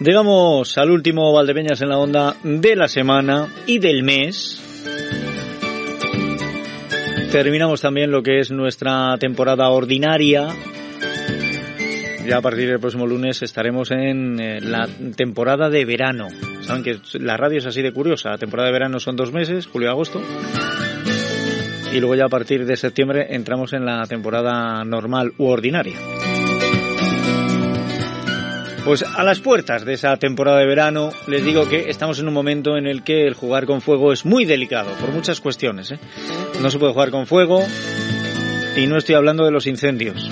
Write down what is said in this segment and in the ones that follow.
Llegamos al último Valdepeñas en la onda de la semana y del mes. Terminamos también lo que es nuestra temporada ordinaria. Ya a partir del próximo lunes estaremos en eh, la temporada de verano. Saben que la radio es así de curiosa. La temporada de verano son dos meses, julio y agosto. Y luego ya a partir de septiembre entramos en la temporada normal u ordinaria. Pues a las puertas de esa temporada de verano les digo que estamos en un momento en el que el jugar con fuego es muy delicado por muchas cuestiones. ¿eh? No se puede jugar con fuego y no estoy hablando de los incendios,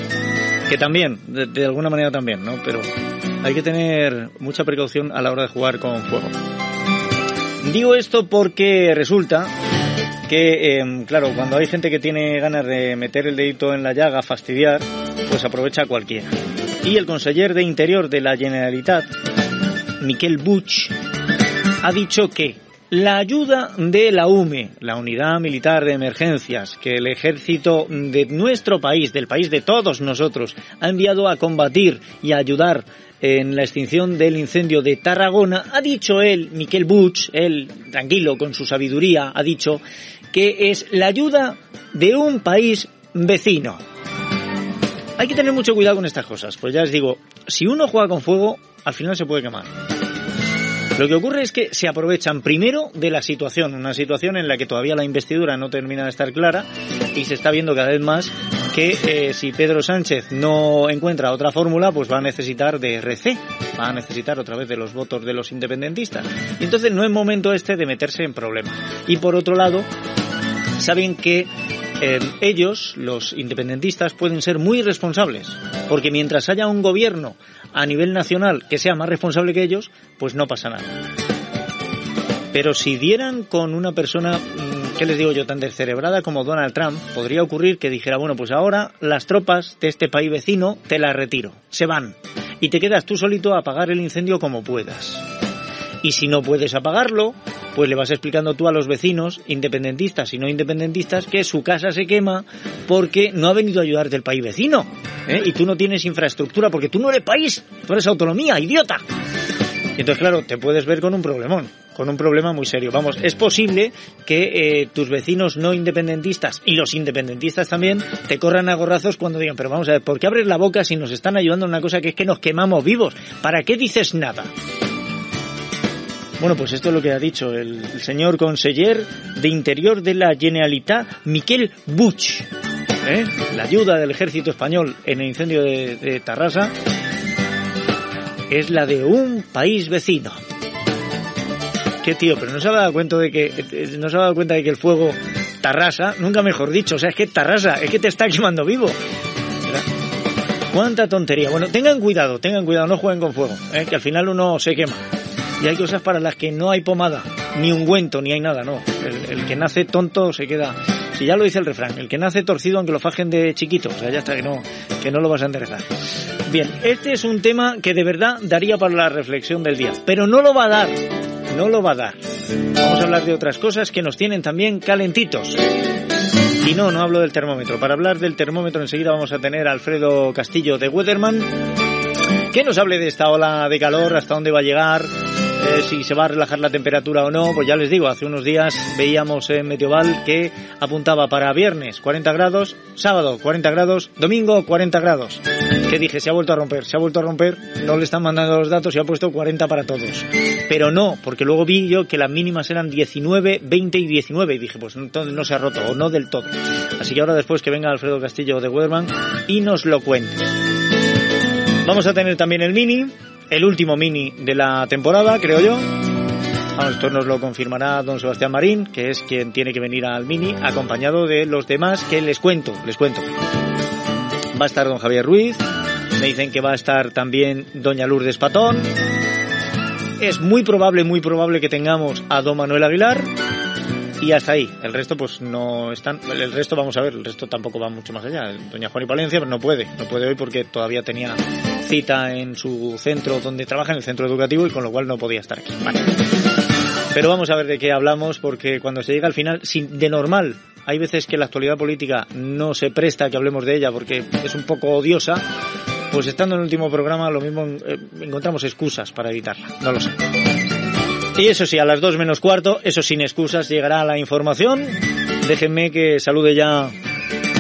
que también, de, de alguna manera también, ¿no? Pero hay que tener mucha precaución a la hora de jugar con fuego. Digo esto porque resulta que, eh, claro, cuando hay gente que tiene ganas de meter el dedito en la llaga, fastidiar, pues aprovecha cualquiera. Y el conseller de Interior de la Generalitat, Miquel Buch, ha dicho que la ayuda de la UME, la Unidad Militar de Emergencias, que el ejército de nuestro país, del país de todos nosotros, ha enviado a combatir y a ayudar en la extinción del incendio de Tarragona, ha dicho él, Miquel Buch, él, tranquilo, con su sabiduría, ha dicho que es la ayuda de un país vecino. Hay que tener mucho cuidado con estas cosas, pues ya les digo, si uno juega con fuego, al final se puede quemar. Lo que ocurre es que se aprovechan primero de la situación, una situación en la que todavía la investidura no termina de estar clara y se está viendo cada vez más que eh, si Pedro Sánchez no encuentra otra fórmula, pues va a necesitar de RC, va a necesitar otra vez de los votos de los independentistas. Y entonces no es momento este de meterse en problemas. Y por otro lado, saben que eh, ellos, los independentistas, pueden ser muy responsables, porque mientras haya un gobierno a nivel nacional que sea más responsable que ellos, pues no pasa nada. Pero si dieran con una persona, ¿qué les digo yo?, tan descerebrada como Donald Trump, podría ocurrir que dijera, bueno, pues ahora las tropas de este país vecino te las retiro, se van, y te quedas tú solito a apagar el incendio como puedas. Y si no puedes apagarlo, pues le vas explicando tú a los vecinos, independentistas y no independentistas, que su casa se quema porque no ha venido a ayudarte el país vecino. ¿eh? Y tú no tienes infraestructura porque tú no eres país, tú eres autonomía, idiota. Y entonces, claro, te puedes ver con un problemón, con un problema muy serio. Vamos, es posible que eh, tus vecinos no independentistas y los independentistas también te corran a gorrazos cuando digan, pero vamos a ver, ¿por qué abres la boca si nos están ayudando en una cosa que es que nos quemamos vivos? ¿Para qué dices nada? Bueno, pues esto es lo que ha dicho el, señor conseller de Interior de la Generalitat, Miquel Buch. ¿eh? La ayuda del ejército español en el incendio de Tarrasa es la de un país vecino. Qué tío, pero no se ha dado cuenta de que no se ha dado cuenta de que el fuego Tarrasa, nunca mejor dicho, o sea, es que Tarrasa, es que te está quemando vivo. Cuánta tontería. Bueno, tengan cuidado, tengan cuidado, no jueguen con fuego, ¿eh? que al final uno se quema. Y hay cosas para las que no hay pomada, ni ungüento, ni hay nada, no. El, que nace tonto se queda. Si ya lo dice el refrán, el que nace torcido aunque lo fajen de chiquito, o sea, ya está, que no, que no lo vas a enderezar. Bien, este es un tema que de verdad daría para la reflexión del día, pero no lo va a dar, no lo va a dar. Vamos a hablar de otras cosas que nos tienen también calentitos. Y no, no hablo del termómetro. Para hablar del termómetro enseguida vamos a tener a Alfredo Castillo de Weatherman, que nos hable de esta ola de calor, hasta dónde va a llegar, eh, si se va a relajar la temperatura o no, pues ya les digo, hace unos días veíamos en Meteoval que apuntaba para viernes 40 grados, sábado 40 grados, domingo 40 grados. Que dije, se ha vuelto a romper, se ha vuelto a romper, no le están mandando los datos y ha puesto 40 para todos. Pero no, porque luego vi yo que las mínimas eran 19, 20 y 19 y dije, pues entonces no se ha roto o no del todo. Así que ahora después que venga Alfredo Castillo de Weatherman y nos lo cuente. Vamos a tener también el mini, el último mini de la temporada, creo yo. Vamos, esto nos lo confirmará don Sebastián Marín, que es quien tiene que venir al Mini, acompañado de los demás que les cuento, les cuento. Va a estar don Javier Ruiz, me dicen que va a estar también doña Lourdes Patón. Es muy probable, muy probable que tengamos a don Manuel Aguilar y hasta ahí. El resto, pues no están. El resto, vamos a ver, el resto tampoco va mucho más allá. Doña Juan y Palencia no puede, no puede hoy porque todavía tenía cita en su centro donde trabaja, en el centro educativo, y con lo cual no podía estar aquí. Pero vamos a ver de qué hablamos, porque cuando se llega al final, sin, de normal, hay veces que la actualidad política no se presta a que hablemos de ella porque es un poco odiosa. Pues estando en el último programa, lo mismo eh, encontramos excusas para evitarla. No lo sé. Y eso sí, a las dos menos cuarto, eso sin excusas, llegará la información. Déjenme que salude ya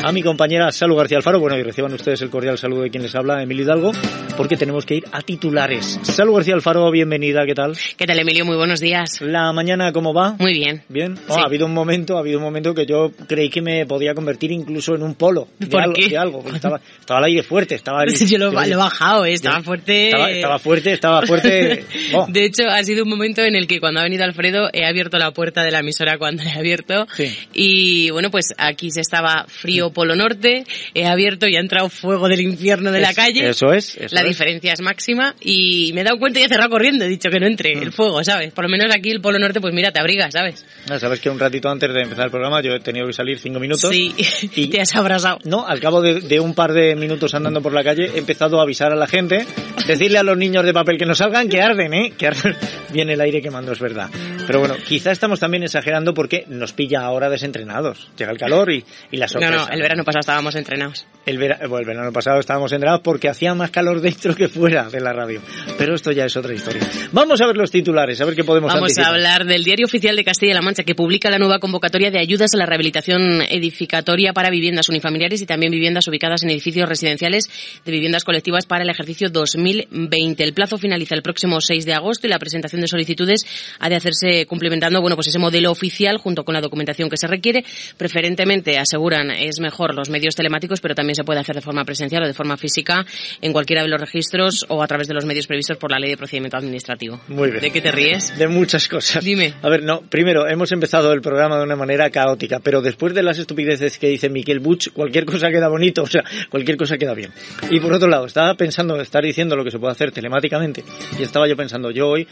a mi compañera Salu García Alfaro. Bueno, y reciban ustedes el cordial saludo de quien les habla, Emilio Hidalgo, porque tenemos que ir a titulares. Salu García Alfaro, bienvenida, ¿qué tal? ¿Qué tal, Emilio? Muy buenos días. La mañana, ¿cómo va? Muy bien. Bien. Oh, sí. Ha habido un momento, ha habido un momento que yo creí que me podía convertir incluso en un polo. De ¿Por algo, qué? De algo, estaba, estaba al aire fuerte, estaba... El, yo lo, he bajado, ¿eh? estaba fuerte. Estaba, estaba, fuerte, estaba fuerte. Oh. De hecho, ha sido un momento en el que cuando ha venido Alfredo he abierto la puerta de la emisora cuando he abierto. Sí. Y bueno, pues aquí se estaba frío polo norte, he abierto y ha entrado fuego del infierno de es, la calle. Eso es. Eso la es. diferencia es máxima y me he dado cuenta y he cerrado corriendo. He dicho que no entre Mm. el fuego, ¿sabes? Por lo menos aquí el polo norte, pues mira, te abrigas, ¿sabes? Ah, Sabes que un ratito antes de empezar el programa yo he tenido que salir cinco minutos. Sí, y te has abrasado. No, al cabo de, de, un par de minutos andando por la calle he empezado a avisar a la gente, decirle a los niños de papel que no salgan, que arden, ¿eh? Que arden. Viene el aire quemando, es verdad. Pero bueno, quizá estamos también exagerando porque nos pilla ahora desentrenados. Llega el calor y, y la sorpresa. No, no, el verano pasado estábamos entrenados. El, vera, bueno, el verano pasado estábamos entrenados porque hacía más calor dentro que fuera de la radio. Pero esto ya es otra historia. Vamos a ver los titulares, a ver qué podemos Vamos anticipar. a hablar del Diario Oficial de Castilla-La Mancha que publica la nueva convocatoria de ayudas a la rehabilitación edificatoria para viviendas unifamiliares y también viviendas ubicadas en edificios residenciales de viviendas colectivas para el ejercicio 2020. El plazo finaliza el próximo 6 de agosto y la presentación de solicitudes ha de hacerse cumplimentando, bueno, pues ese modelo oficial junto con la documentación que se requiere. Preferentemente, aseguran, es mejor los medios telemáticos, pero también se puede hacer de forma presencial o de forma física en cualquiera de los registros o a través de los medios previstos por la Ley de Procedimiento Administrativo. Muy bien. ¿De qué te ríes? De muchas cosas. Dime. A ver, no, primero, hemos empezado el programa de una manera caótica, pero después de las estupideces que dice Miquel Buch, cualquier cosa queda bonito, o sea, cualquier cosa queda bien. Y por otro lado, estaba pensando, estar diciendo lo que se puede hacer telemáticamente, y estaba yo pensando, yo hoy,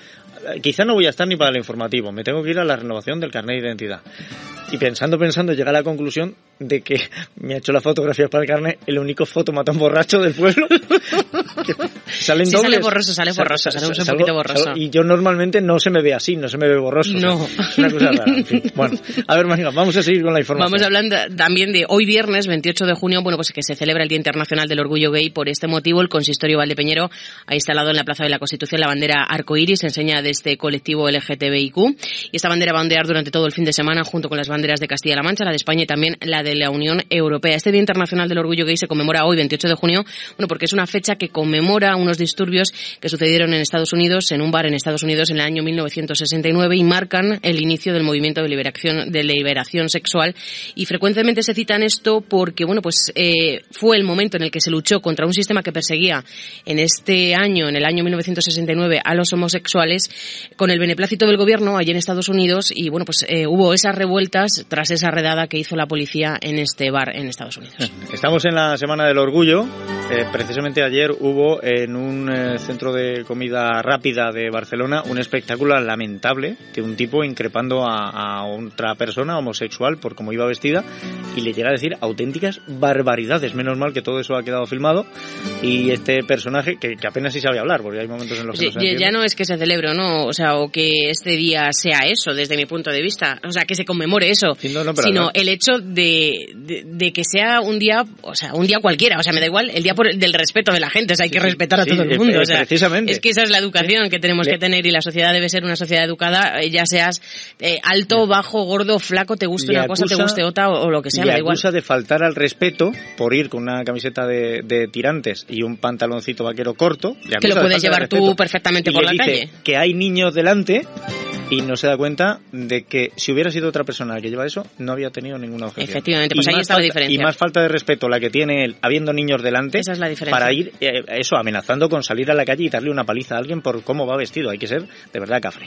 quizá no voy a estar ni para el informativo, me tengo que ir a la renovación del carnet de identidad. Y pensando, pensando, llega a la conclusión de que me ha hecho la fotografía para el carnet el único fotomatón borracho del pueblo. salen sí, dobles. sale borroso, sale borroso, sale, sale un poquito borroso. Salgo, y yo normalmente no se me ve así, no se me ve borroso. No. O sea, es una cosa rara. En fin. Bueno, a ver, María, vamos a seguir con la información. Vamos hablando también de hoy viernes, 28 de junio, bueno, pues que se celebra el Día Internacional del Orgullo Gay. Por este motivo, el consistorio Valdepeñero ha instalado en la Plaza de la Constitución la bandera arcoíris, enseña de este colectivo LGTBIQ. Y esta bandera va a ondear durante todo el fin de semana junto con las banderas de Castilla-La Mancha, la de España y también la de la Unión Europea. Este Día Internacional del Orgullo Gay se conmemora hoy, 28 de junio, bueno, porque es una fecha que conmemora unos disturbios que sucedieron en Estados Unidos, en un bar en Estados Unidos en el año 1969 y marcan el inicio del movimiento de liberación, de liberación sexual. Y frecuentemente se citan esto porque, bueno, pues eh, fue el momento en el que se luchó contra un sistema que perseguía en este año, en el año 1969, a los homosexuales con el beneplácito del gobierno allí en Estados Unidos y, bueno, pues eh, hubo esas revueltas tras esa redada que hizo la policía en este bar en Estados Unidos. Estamos en la Semana del Orgullo. Eh, precisamente ayer hubo en un eh, centro de comida rápida de Barcelona un espectáculo lamentable de un tipo increpando a, a, otra persona homosexual por cómo iba vestida y le llega a decir auténticas barbaridades. Menos mal que todo eso ha quedado filmado y este personaje que, que apenas si sabe hablar porque hay momentos en los que sí, no se Ya no es que se celebre, ¿no? O sea, o que este día sea eso desde mi punto de vista. O sea, que se conmemore eso. Sí, no, no, sino no. el hecho de, de, de, que sea un día, o sea, un día cualquiera. O sea, me da igual el día por, del respeto de la gente. O sea, hay que sí, respetar a sí, todo el mundo. O sea, precisamente. Es que esa es la educación que tenemos Le... que tener y la sociedad debe ser una sociedad educada, ya seas eh, alto, bajo, gordo, flaco, te guste le una acusa, cosa, te guste otra o, o lo que sea, le me da igual. de faltar al respeto por ir con una camiseta de, de tirantes y un pantaloncito vaquero corto. que lo puedes llevar tú perfectamente y por la dice calle. Que hay niños delante y no se da cuenta de que si hubiera sido otra persona la que lleva eso, no había tenido ninguna objeción. Efectivamente, pues ahí está la diferencia. Y más falta de respeto la que tiene él, habiendo niños delante, Esa es la diferencia. para ir, eh, eso, amenazando con salir a la calle y darle una paliza a alguien por cómo va vestido. Hay que ser de verdad cafre.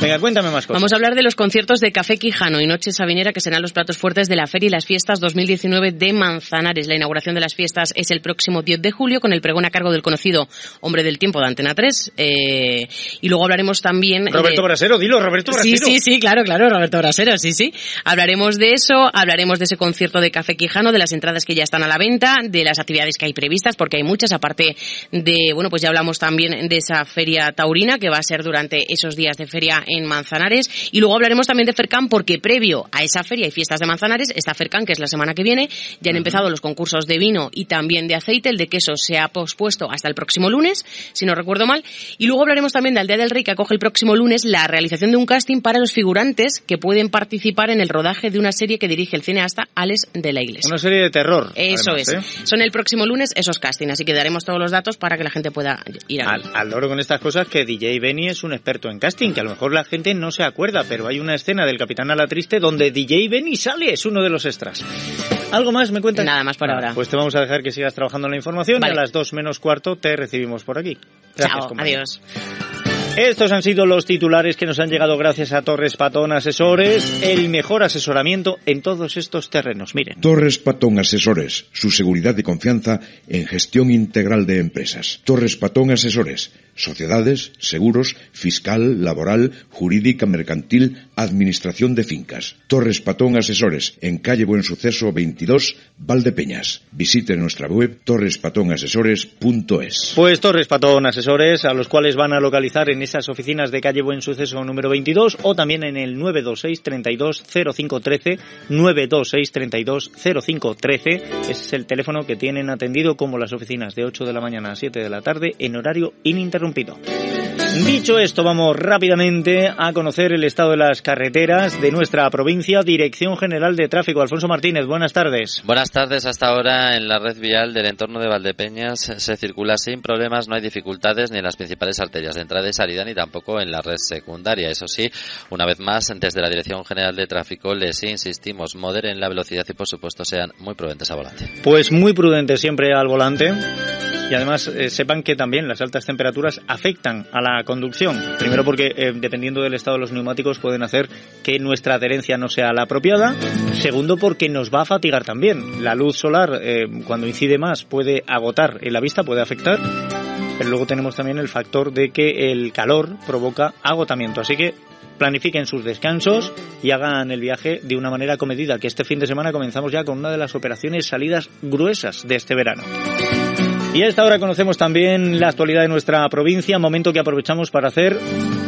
Venga, cuéntame más cosas. Vamos a hablar de los conciertos de Café Quijano y Noche Sabinera, que serán los platos fuertes de la Feria y las Fiestas 2019 de Manzanares. La inauguración de las fiestas es el próximo 10 de julio, con el pregón a cargo del conocido Hombre del Tiempo de Antena 3. Eh, y luego hablaremos también... Roberto de... Brasero, dilo, Roberto Brasero. Sí, sí, sí, claro, claro, Roberto Brasero, sí, sí. Hablaremos de eso, hablaremos de ese concierto de Café Quijano, de las entradas que ya están a la venta, de las actividades que hay previstas, porque hay muchas, aparte de, bueno, pues ya hablamos también de esa feria taurina que va a ser durante esos días de feria en Manzanares. Y luego hablaremos también de Fercan, porque previo a esa feria y fiestas de Manzanares está Fercan, que es la semana que viene. Ya han empezado los concursos de vino y también de aceite. El de queso se ha pospuesto hasta el próximo lunes, si no recuerdo mal. Y luego hablaremos también del Día del Rey, que acoge el próximo lunes la realización de un casting para los figurantes que pueden participar en el rodaje de una serie que dirige el cineasta Alex de la Iglesia. Una serie de terror. Eso además, es. ¿eh? Son el próximo lunes esos castings, así que daremos todos los datos para que la gente pueda ir a Al, al loro con estas cosas que DJ Benny es un experto en casting, que a lo mejor la gente no se acuerda, pero hay una escena del Capitán a la Triste donde DJ Benny sale, es uno de los extras. ¿Algo más me cuentas? Nada más por ahora. Pues te vamos a dejar que sigas trabajando en la información Vale. y a las dos menos cuarto te recibimos por aquí. Gracias, Chao, compañero. adiós. Estos han sido los titulares que nos han llegado gracias a Torres Patón Asesores, el mejor asesoramiento en todos estos terrenos. Miren. Torres Patón Asesores, su seguridad y confianza en gestión integral de empresas. Torres Patón Asesores, sociedades, seguros, fiscal, laboral, jurídica, mercantil, administración de fincas. Torres Patón Asesores, en calle Buen Suceso 22, Valdepeñas. Visite nuestra web torrespatonasesores.es. Pues Torres Patón Asesores, a los cuales van a localizar en esas oficinas de calle Buen Suceso número 22 o también en el 926 32 0513 926 32 0513. Ese es el teléfono que tienen atendido como las oficinas de 8 de la mañana a 7 de la tarde en horario ininterrumpido un pito. Dicho esto, vamos rápidamente a conocer el estado de las carreteras de nuestra provincia. Dirección General de Tráfico. Alfonso Martínez, buenas tardes. Buenas tardes. Hasta ahora en la red vial del entorno de Valdepeñas se circula sin problemas, no hay dificultades ni en las principales arterias de entrada y salida ni tampoco en la red secundaria. Eso sí, una vez más, desde la Dirección General de Tráfico les insistimos, moderen la velocidad y por supuesto sean muy prudentes a volante. Pues muy prudente siempre al volante. Y además eh, sepan que también las altas temperaturas afectan a la conducción. Primero porque eh, dependiendo del estado de los neumáticos pueden hacer que nuestra adherencia no sea la apropiada. Segundo porque nos va a fatigar también. La luz solar eh, cuando incide más puede agotar en la vista, puede afectar. Pero luego tenemos también el factor de que el calor provoca agotamiento. Así que planifiquen sus descansos y hagan el viaje de una manera comedida, que este fin de semana comenzamos ya con una de las operaciones salidas gruesas de este verano. Y a esta hora conocemos también la actualidad de nuestra provincia, momento que aprovechamos para hacer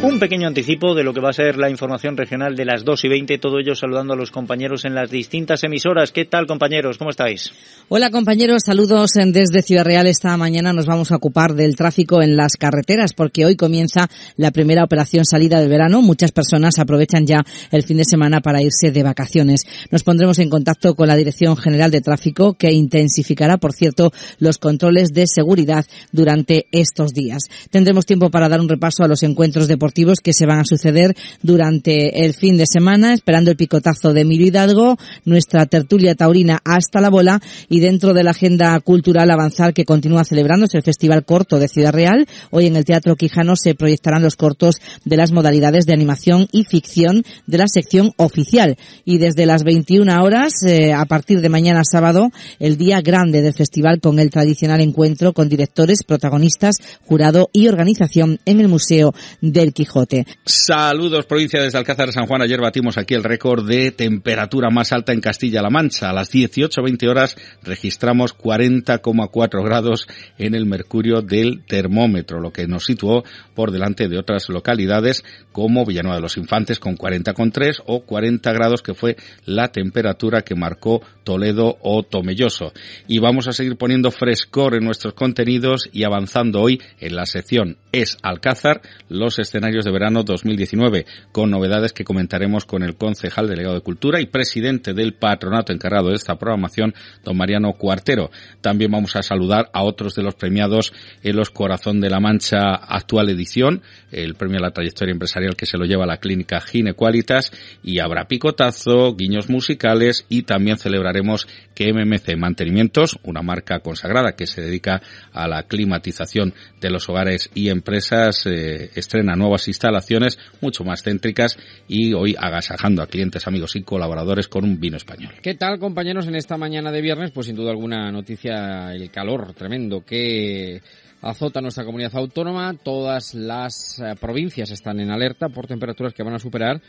un pequeño anticipo de lo que va a ser la información regional de las 2 y 20, todo ello saludando a los compañeros en las distintas emisoras. ¿Qué tal compañeros? ¿Cómo estáis? Hola compañeros, saludos desde Ciudad Real. Esta mañana nos vamos a ocupar del tráfico en las carreteras porque hoy comienza la primera operación salida del verano. Muchas personas aprovechan ya el fin de semana para irse de vacaciones. Nos pondremos en contacto con la Dirección General de Tráfico que intensificará, por cierto, los controles de seguridad durante estos días. Tendremos tiempo para dar un repaso a los encuentros deportivos que se van a suceder durante el fin de semana, esperando el picotazo de Emilio Hidalgo, nuestra tertulia taurina hasta la bola y dentro de la agenda cultural avanzar que continúa celebrándose el Festival Corto de Ciudad Real. Hoy en el Teatro Quijano se proyectarán los cortos de las modalidades de animación y ficción de la sección oficial. Y desde las 21 horas, eh, a partir de mañana sábado, el día grande del festival con el tradicional encuentro con directores, protagonistas, jurado y organización en el Museo del Quijote. Saludos provincia desde Alcázar de San Juan. Ayer batimos aquí el récord de temperatura más alta en Castilla-La Mancha. A las 18.20 horas registramos 40,4 grados en el mercurio del termómetro, lo que nos situó por delante de otras localidades como Villanueva de los Infantes con 40,3 o 40 grados que fue la temperatura que marcó Toledo o Tomelloso. Y vamos a seguir poniendo frescor en nuestros contenidos y avanzando hoy en la sección Es Alcázar, los escenarios de Verano 2019, con novedades que comentaremos con el concejal delegado de Cultura y presidente del patronato encargado de esta programación, don Mariano Cuartero. También vamos a saludar a otros de los premiados en los Corazón de la Mancha actual edición, el premio a la trayectoria empresarial que se lo lleva la clínica Ginequalitas y habrá picotazo, guiños musicales y también celebraremos que MMC Mantenimientos, una marca consagrada que se dedica a la climatización de los hogares y empresas, eh, estrena nuevas instalaciones mucho más céntricas y hoy agasajando a clientes, amigos y colaboradores con un vino español. ¿Qué tal, compañeros, en esta mañana de viernes? Pues sin duda alguna noticia, el calor tremendo que azota nuestra comunidad autónoma. Todas las eh, provincias están en alerta por temperaturas que van a superar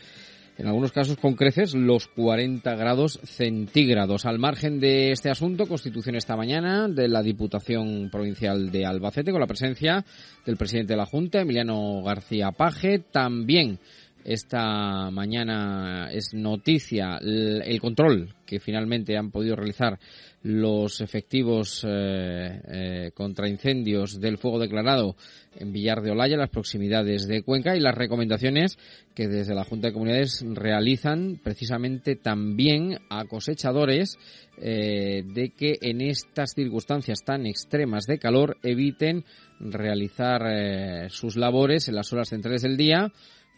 en algunos casos con creces los 40 grados centígrados. Al margen de este asunto, constitución esta mañana de la Diputación Provincial de Albacete con la presencia del presidente de la Junta, Emiliano García Paje. También esta mañana es noticia el, control que finalmente han podido realizar los efectivos eh, eh, contra incendios del fuego declarado en Villar de Olaya, las proximidades de Cuenca, y las recomendaciones que desde la Junta de Comunidades realizan precisamente también a cosechadores eh, de que en estas circunstancias tan extremas de calor eviten realizar sus labores en las horas centrales del día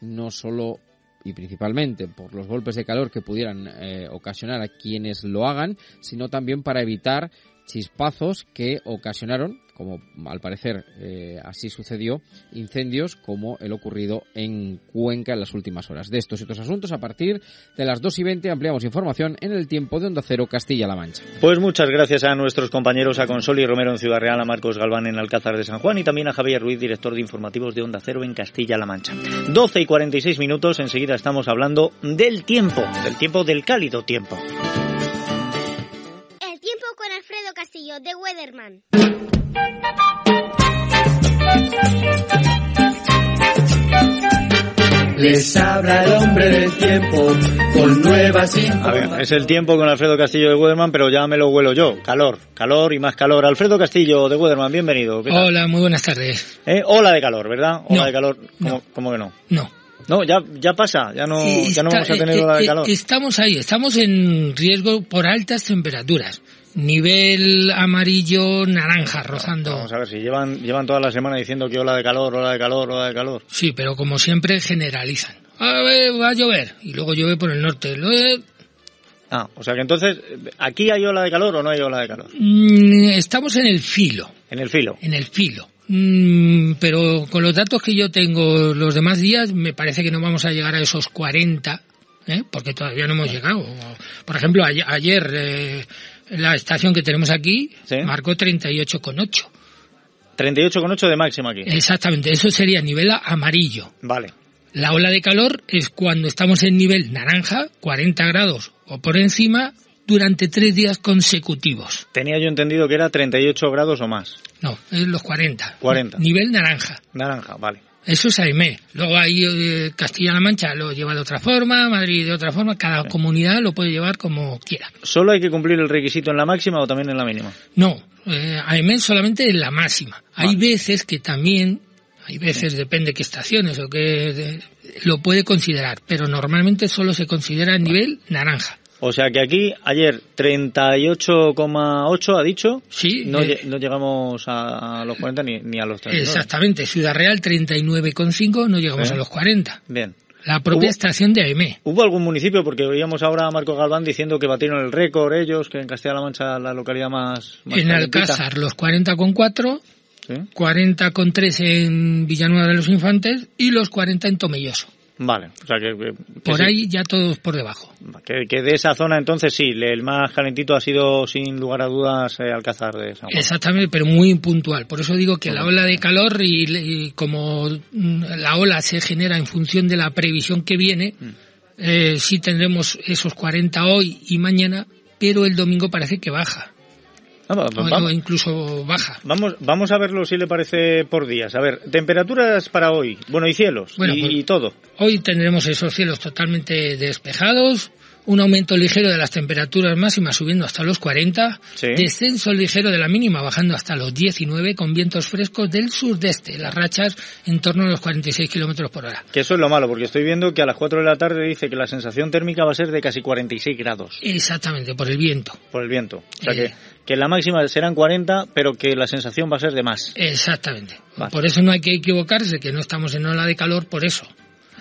no solo y principalmente por los golpes de calor que pudieran eh, ocasionar a quienes lo hagan, sino también para evitar chispazos que ocasionaron como al parecer eh, así sucedió, incendios como el ocurrido en Cuenca en las últimas horas. De estos y otros asuntos, a partir de las 2 y 20 ampliamos información en el tiempo de Onda Cero Castilla-La Mancha. Pues muchas gracias a nuestros compañeros, a Consoli Romero en Ciudad Real, a Marcos Galván en Alcázar de San Juan y también a Javier Ruiz, director de informativos de Onda Cero en Castilla-La Mancha. 12 y 46 minutos, enseguida estamos hablando del tiempo, del tiempo del cálido tiempo. Castillo, de Weatherman. Les habla el hombre del tiempo con nuevas A ver, es el tiempo con Alfredo Castillo de Weatherman, pero ya me lo huelo yo. Calor, calor y más calor. Alfredo Castillo de Weatherman, bienvenido. Hola, muy buenas tardes. Eh, ola de calor, ¿verdad? Ola de calor, ¿cómo, que no? No. No, ya, ya pasa, ya no, ya no vamos a tener ola de calor. Estamos ahí, estamos en riesgo por altas temperaturas nivel amarillo naranja rozando. Vamos a ver si llevan llevan toda la semana diciendo que ola de calor, ola de calor, ola de calor. Sí, pero como siempre generalizan. A ver, va a llover y luego llueve por el norte. Ah, o sea que entonces aquí hay ola de calor o no hay ola de calor. Mm, estamos en el filo. En el filo. En el filo. Mm, pero con los datos que yo tengo los demás días me parece que no vamos a llegar a esos 40, ¿eh? porque todavía no hemos llegado. Por ejemplo, ayer, eh, la estación que tenemos aquí marcó 38,8. 38,8 de máximo aquí. Exactamente, eso sería nivel amarillo. Vale. La ola de calor es cuando estamos en nivel naranja, 40 grados o por encima, durante tres días consecutivos. Tenía yo entendido que era 38 grados o más. No, es los 40. 40. Nivel naranja. Naranja, vale. Eso es AEME. Luego ahí eh, Castilla-La Mancha lo lleva de otra forma, Madrid de otra forma, cada comunidad lo puede llevar como quiera. ¿Solo hay que cumplir el requisito en la máxima o también en la mínima? No, eh, AEME solamente en la máxima. Hay veces que también, hay veces, depende qué estaciones o qué, lo puede considerar, pero normalmente solo se considera a nivel naranja. O sea que aquí ayer 38,8 ha dicho. Sí. No, no llegamos a, los 40 ni, ni, a los 39. Exactamente. Ciudad Real 39,5 no llegamos a los 40. Bien. La propia estación de AEME. ¿Hubo algún municipio? Porque oíamos ahora a Marco Galván diciendo que batieron el récord ellos, que en Castilla-La Mancha la localidad más... en Alcázar los 40,4, ¿Sí? 40,3 en Villanueva de los Infantes y los 40 en Tomelloso. Vale, o sea que... por ahí ya todos por debajo. Que, de esa zona entonces sí, el más calentito ha sido sin lugar a dudas eh, Alcázar de San Juan. Exactamente, pero muy puntual. Por eso digo que la ola de calor y, como mm, la ola se genera en función de la previsión que viene, mm. eh, sí tendremos esos 40 hoy y mañana, pero el domingo parece que baja. O incluso baja. Vamos, vamos a verlo si le parece por días. A ver, temperaturas para hoy. Bueno, y cielos. y, pues, todo. Hoy tendremos esos cielos totalmente despejados. un aumento ligero de las temperaturas máximas subiendo hasta los 40, descenso ligero de la mínima bajando hasta los 19 con vientos frescos del sudeste, las rachas en torno a los 46 kilómetros por hora. Que eso es lo malo, porque estoy viendo que a las 4 de la tarde dice que la sensación térmica va a ser de casi 46 grados. Exactamente, por el viento. Por el viento. O sea que, eh. que la máxima serán 40, pero que la sensación va a ser de más. Exactamente. Por eso no hay que equivocarse, que no estamos en ola de calor por eso.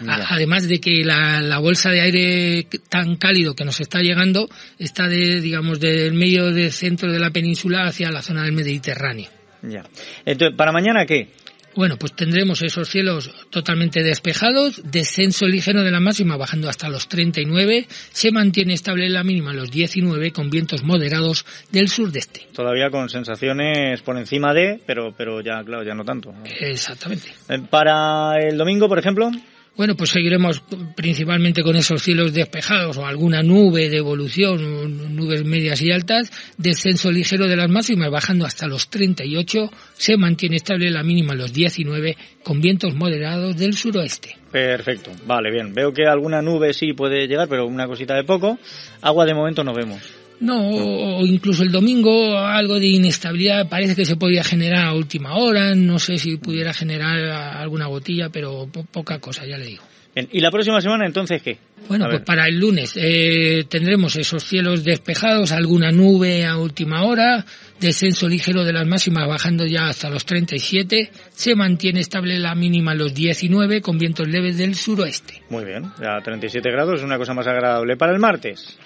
Además de que la, bolsa de aire tan cálido que nos está llegando está de, digamos, del medio del centro de la península hacia la zona del Mediterráneo. Ya. Entonces, ¿para mañana qué? Bueno, pues tendremos esos cielos totalmente despejados, descenso ligero de la máxima bajando hasta los 39, se mantiene estable la mínima los 19 con vientos moderados del sur-este. Todavía con sensaciones por encima de, pero pero ya claro, ya no tanto. Exactamente. Eh, para el domingo, por ejemplo, bueno, pues seguiremos principalmente con esos cielos despejados o alguna nube de evolución, nubes medias y altas, descenso ligero de las máximas bajando hasta los 38, se mantiene estable la mínima los 19 con vientos moderados del suroeste. Perfecto, vale, bien. Veo que alguna nube sí puede llegar, pero una cosita de poco. Agua de momento no vemos. No, o incluso el domingo algo de inestabilidad parece que se podía generar a última hora, no sé si pudiera generar alguna botilla, pero poca cosa, ya le digo. ¿Y la próxima semana entonces qué? Bueno, pues para el lunes eh, tendremos esos cielos despejados, alguna nube a última hora, descenso ligero de las máximas bajando ya hasta los 37, se mantiene estable la mínima los 19 con vientos leves del suroeste. Muy bien, ya 37 grados es una cosa más agradable. Para el martes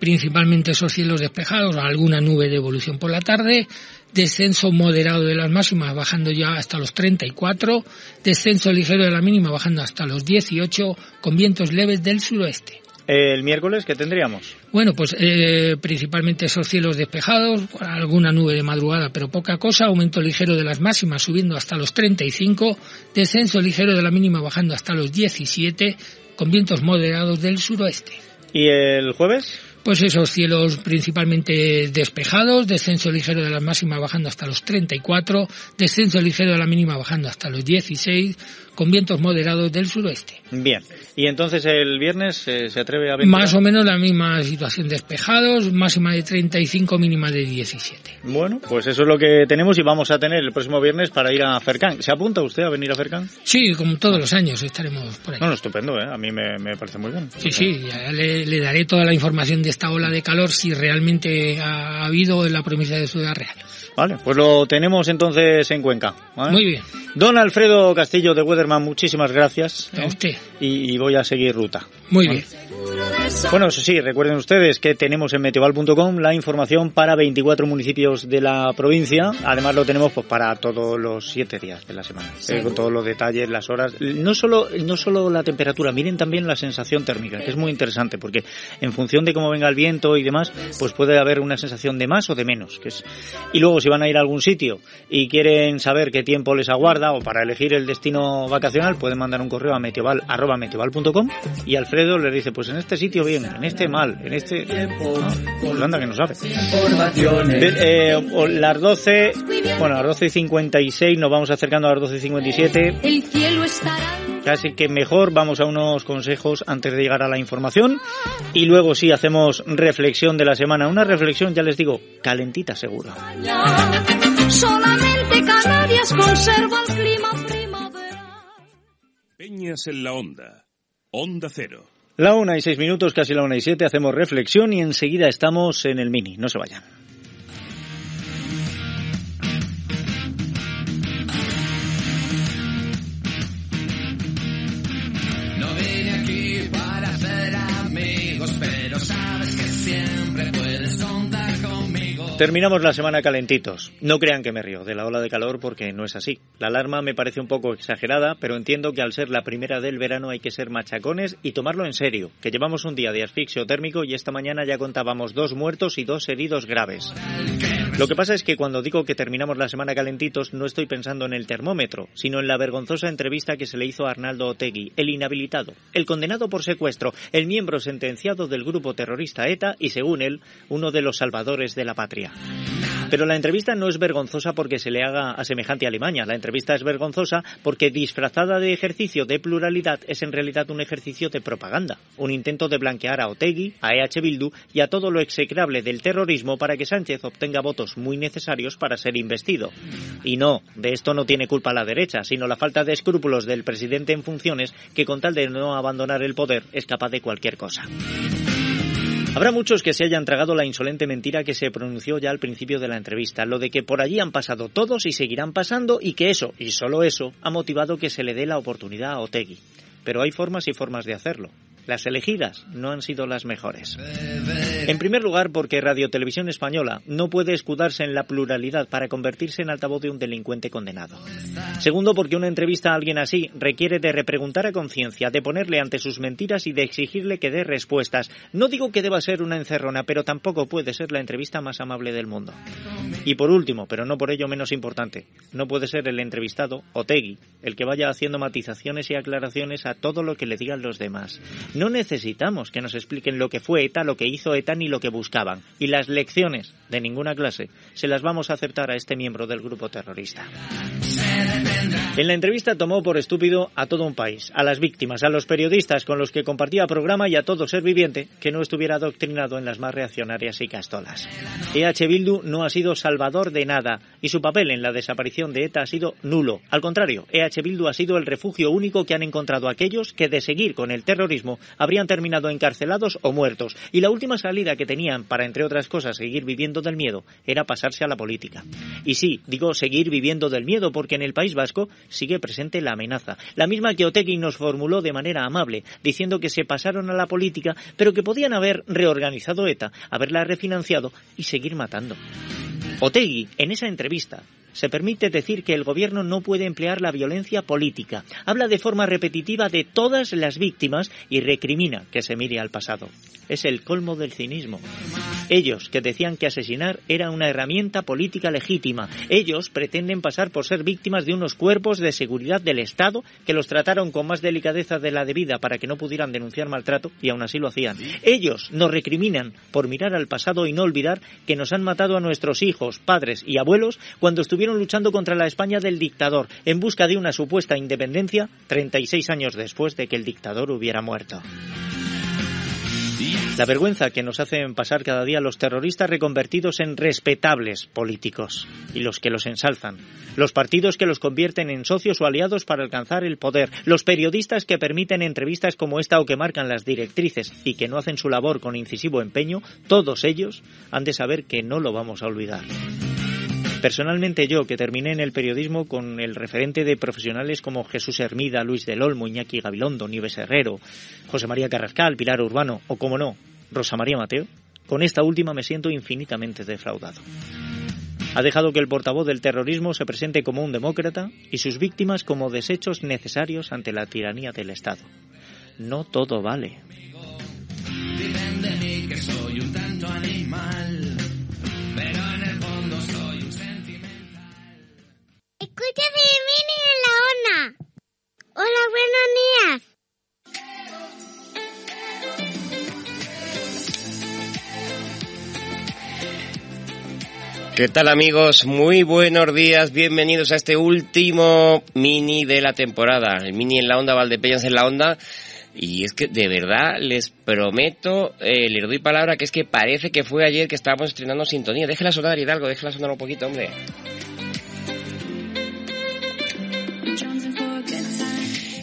principalmente esos cielos despejados, alguna nube de evolución por la tarde, descenso moderado de las máximas bajando ya hasta los 34, descenso ligero de la mínima bajando hasta los 18 con vientos leves del suroeste. ¿El miércoles qué tendríamos? Bueno, pues eh, principalmente esos cielos despejados, alguna nube de madrugada, pero poca cosa, aumento ligero de las máximas subiendo hasta los 35, descenso ligero de la mínima bajando hasta los 17 con vientos moderados del suroeste. ¿Y el jueves? Pues esos cielos principalmente despejados, descenso ligero de la máxima bajando hasta los 34, descenso ligero de la mínima bajando hasta los 16, con vientos moderados del suroeste. Bien, y entonces el viernes eh, se atreve a ver. Más o menos la misma situación, despejados, máxima de 35, mínima de 17. Bueno, pues eso es lo que tenemos y vamos a tener el próximo viernes para ir a Fercán. ¿Se apunta usted a venir a Fercán? Sí, como todos los años estaremos por ahí. No, estupendo, ¿eh? a mí me, parece muy bien. Sí, sí, ya le, daré toda la información de esta ola de calor si realmente ha habido en la provincia de Ciudad Real. Vale, pues lo tenemos entonces en Cuenca. Muy bien. Don Alfredo Castillo de Weatherman, muchísimas gracias. A usted. Y, voy a seguir ruta. Muy bien. Bueno, eso sí, recuerden ustedes que tenemos en meteoval.com la información para 24 municipios de la provincia. Además lo tenemos pues para todos los siete días de la semana, eh, con todos los detalles, las horas. No solo, no solo la temperatura, miren también la sensación térmica, que es muy interesante, porque en función de cómo venga el viento y demás, pues puede haber una sensación de más o de menos. Que es... Y luego si van a ir a algún sitio y quieren saber qué tiempo les aguarda o para elegir el destino vacacional, pueden mandar un correo a meteoval, y Alfredo les dice, pues en este sitio bien, en este mal, en este... Ah, pues anda que no sabe. Eh, las 12, bueno, las 12 y 56 nos vamos acercando a las 12 y 57. El cielo Casi que mejor vamos a unos consejos antes de llegar a la información y luego sí hacemos reflexión de la semana. Una reflexión, ya les digo, calentita seguro. Solamente Canarias conserva el clima primavera. Peñas en la onda. Onda cero. La una y seis minutos, casi la una y siete, hacemos reflexión y enseguida estamos en el mini. No se vayan. Terminamos la semana calentitos. No crean que me río de la ola de calor porque no es así. La alarma me parece un poco exagerada, pero entiendo que al ser la primera del verano hay que ser machacones y tomarlo en serio, que llevamos un día de asfixio térmico y esta mañana ya contábamos dos muertos y dos heridos graves. Lo que pasa es que cuando digo que terminamos la semana calentitos no estoy pensando en el termómetro, sino en la vergonzosa entrevista que se le hizo a Arnaldo Otegui, el inhabilitado, el condenado por secuestro, el miembro sentenciado del grupo terrorista ETA y según él, uno de los salvadores de la patria. Pero la entrevista no es vergonzosa porque se le haga a semejante Alemania. La entrevista es vergonzosa porque disfrazada de ejercicio de pluralidad es en realidad un ejercicio de propaganda, un intento de blanquear a Otegui, a EH Bildu y a todo lo execrable del terrorismo para que Sánchez obtenga votos muy necesarios para ser investido. Y no, de esto no tiene culpa la derecha, sino la falta de escrúpulos del presidente en funciones que con tal de no abandonar el poder es capaz de cualquier cosa. Habrá muchos que se hayan tragado la insolente mentira que se pronunció ya al principio de la entrevista, lo de que por allí han pasado todos y seguirán pasando y que eso, y solo eso, ha motivado que se le dé la oportunidad a Otegui. Pero hay formas y formas de hacerlo. Las elegidas no han sido las mejores. En primer lugar, porque Radio Televisión Española no puede escudarse en la pluralidad para convertirse en altavoz de un delincuente condenado. Segundo, porque una entrevista a alguien así requiere de repreguntar a conciencia, de ponerle ante sus mentiras y de exigirle que dé respuestas. No digo que deba ser una encerrona, pero tampoco puede ser la entrevista más amable del mundo. Y por último, pero no por ello menos importante, no puede ser el entrevistado, Otegui, el que vaya haciendo matizaciones y aclaraciones a todo lo que le digan los demás. No necesitamos que nos expliquen lo que fue ETA, lo que hizo ETA ni lo que buscaban. Y las lecciones de ninguna clase se las vamos a aceptar a este miembro del grupo terrorista. En la entrevista tomó por estúpido a todo un país, a las víctimas, a los periodistas con los que compartía programa y a todo ser viviente que no estuviera adoctrinado en las más reaccionarias y castolas. EH Bildu no ha sido salvador de nada y su papel en la desaparición de ETA ha sido nulo. Al contrario, EH Bildu ha sido el refugio único que han encontrado aquellos que de seguir con el terrorismo habrían terminado encarcelados o muertos. Y la última salida que tenían para, entre otras cosas, seguir viviendo del miedo era pasarse a la política. Y sí, digo seguir viviendo del miedo porque en el País Vasco sigue presente la amenaza. La misma que Otegui nos formuló de manera amable, diciendo que se pasaron a la política, pero que podían haber reorganizado ETA, haberla refinanciado y seguir matando. Otegui, en esa entrevista, se permite decir que el gobierno no puede emplear la violencia política. Habla de forma repetitiva de todas las víctimas y recrimina que se mire al pasado. Es el colmo del cinismo. Ellos, que decían que asesinar era una herramienta política legítima, ellos pretenden pasar por ser víctimas de unos cuerpos de seguridad del Estado que los trataron con más delicadeza de la debida para que no pudieran denunciar maltrato y aún así lo hacían. Ellos nos recriminan por mirar al pasado y no olvidar que nos han matado a nuestros hijos, padres y abuelos cuando estuvieron luchando contra la España del dictador en busca de una supuesta independencia 36 años después de que el dictador hubiera muerto. La vergüenza que nos hacen pasar cada día los terroristas reconvertidos en respetables políticos y los que los ensalzan, los partidos que los convierten en socios o aliados para alcanzar el poder, los periodistas que permiten entrevistas como esta o que marcan las directrices y que no hacen su labor con incisivo empeño, todos ellos han de saber que no lo vamos a olvidar. Personalmente yo, que terminé en el periodismo con el referente de profesionales como Jesús Hermida, Luis del Olmo, Iñaki Gabilondo, Nieves Herrero, José María Carrascal, Pilar Urbano o, como no, Rosa María Mateo, con esta última me siento infinitamente defraudado. Ha dejado que el portavoz del terrorismo se presente como un demócrata y sus víctimas como desechos necesarios ante la tiranía del Estado. No todo vale. que soy un tanto animal, Escucha Mini en la onda. Hola, buenos días. ¿Qué tal amigos? Muy buenos días, bienvenidos a este último mini de la temporada, el mini en la onda, Valdepeñas en la onda. Y es que de verdad les prometo, eh, les doy palabra que es que parece que fue ayer que estábamos estrenando sintonía. Déjela sonar Hidalgo, déjela sonar un poquito, hombre.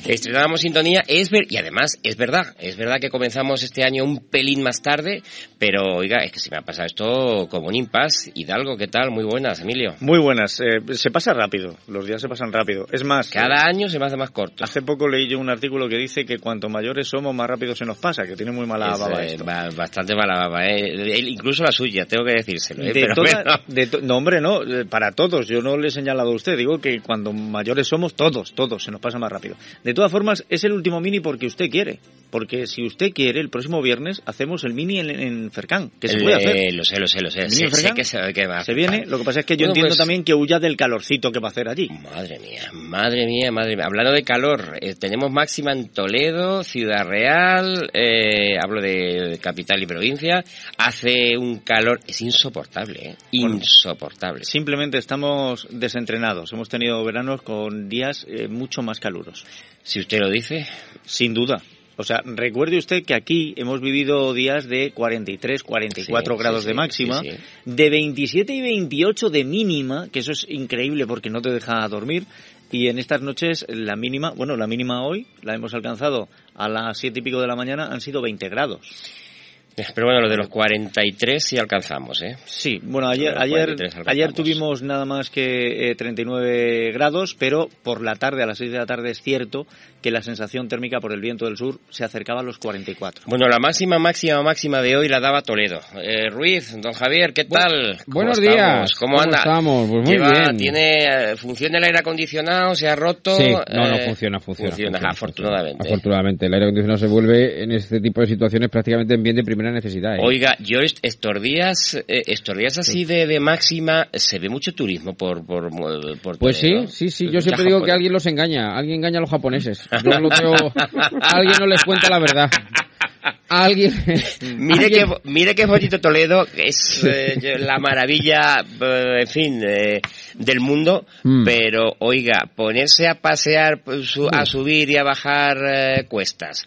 Estrenábamos sintonía, es ver, y además es verdad, es verdad que comenzamos este año un pelín más tarde, pero oiga, es que se me ha pasado esto como un impasse. Hidalgo, ¿qué tal? Muy buenas, Emilio. Muy buenas, eh, se pasa rápido, los días se pasan rápido. Es más, cada año se me hace más corto. Hace poco leí yo un artículo que dice que cuanto mayores somos, más rápido se nos pasa, que tiene muy mala Es, baba eh, esto. ba- bastante mala baba, eh. incluso la suya, tengo que decírselo. eh, De pero toda- bueno. de to- no, hombre, no, eh, para todos. Yo no le he señalado a usted, digo que cuando mayores somos, todos, todos, se nos pasa más rápido. De todas formas, es el último mini porque usted quiere. Porque si usted quiere, el próximo viernes hacemos el mini en, en Fercán, que se Eh, puede hacer. Lo sé, lo sé, lo sé. ¿El Sé, mini que se, que va a Se viene, lo que pasa es que yo Bueno, entiendo pues- también que huya del calorcito que va a hacer allí. Madre mía, madre mía, madre mía. Hablando de calor, eh, tenemos máxima en Toledo, Ciudad Real, eh, hablo de capital y provincia. Hace un calor, es insoportable, ¿eh? insoportable. Simplemente estamos desentrenados. Hemos tenido veranos con días eh, mucho más caluros. Si usted lo dice. Sin duda. O sea, recuerde usted que aquí hemos vivido días de 43, 44 Sí, grados sí, de máxima, sí. de 27 y 28 de mínima, que eso es increíble porque no te deja dormir. Y en estas noches la mínima, bueno, la mínima hoy la hemos alcanzado a las 7 y pico de la mañana, han sido 20 grados. Pero bueno, lo de los 43 sí alcanzamos, ¿eh? Sí, bueno, ayer, ayer, 43 alcanzamos. ayer tuvimos nada más que eh, 39 grados, pero por la tarde, a las 6 de la tarde, es cierto que la sensación térmica por el viento del sur se acercaba a los 44. Bueno, la máxima, máxima, máxima de hoy la daba Toledo. Eh, Ruiz, don Javier, ¿qué tal? ¿Cómo buenos estamos? días. ¿Cómo, ¿Cómo anda? estamos? Pues muy Lleva- bien. ¿Tiene, eh, funciona el aire acondicionado? ¿Se ha roto? Sí, no, no, Eh, funciona, funciona. funciona, afortunadamente. Afortunadamente, el aire acondicionado se vuelve en este tipo de situaciones prácticamente en bien de primera necesidad. ¿eh? Oiga, yo est- estos días, eh, estos días así de, de máxima, se ve mucho turismo por, por, por Pues sí, sí, sí. Yo Mucha siempre digo que alguien los engaña. Alguien engaña a los japoneses. Yo lo veo- alguien no les cuenta la verdad. Alguien. Mire alguien- que, mire qué bonito Toledo, que es eh, la maravilla, eh, en fin, eh, del mundo, Mm. pero oiga, ponerse a pasear, pues, su- a subir y a bajar cuestas.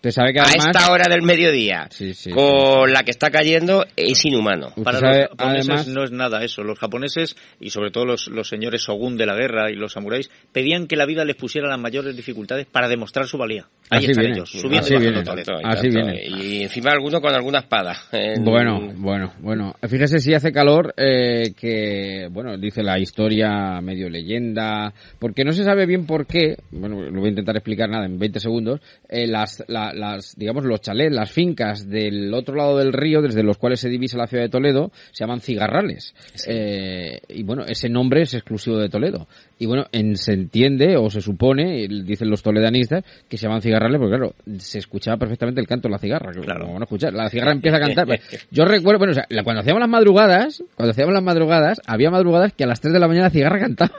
Usted sabe que a esta hora del mediodía, Sí, sí, con la que está cayendo, es inhumano. Usted Para sabe, los japoneses además- no es nada eso. Los japoneses, y sobre todo los, los señores shogun de la guerra y los samuráis, pedían que la vida les pusiera las mayores dificultades para demostrar su valía. Ahí Así están viene. ellos, subiendo Así y viene. Tanto, y Así tanto. viene. Y encima alguno con alguna espada. En- Bueno, bueno, bueno. Fíjese si hace calor eh, que, bueno, dice la historia medio leyenda, porque no se sabe bien por qué, bueno, lo voy a intentar explicar nada en 20 segundos, eh, las, la- las, digamos, los chalés, las fincas del otro lado del río, desde los cuales se divisa la ciudad de Toledo, se llaman cigarrales. Eh, y bueno, ese nombre es exclusivo de Toledo. Y bueno, en, se entiende o se supone, dicen los toledanistas, que se llaman cigarrales porque claro, se escuchaba perfectamente el canto de la cigarra. Claro. Como van a escuchar, la cigarra empieza a cantar. Yo recuerdo, bueno, o sea, cuando hacíamos las madrugadas, cuando hacíamos las madrugadas, había madrugadas que a las 3 de la mañana la cigarra cantaba.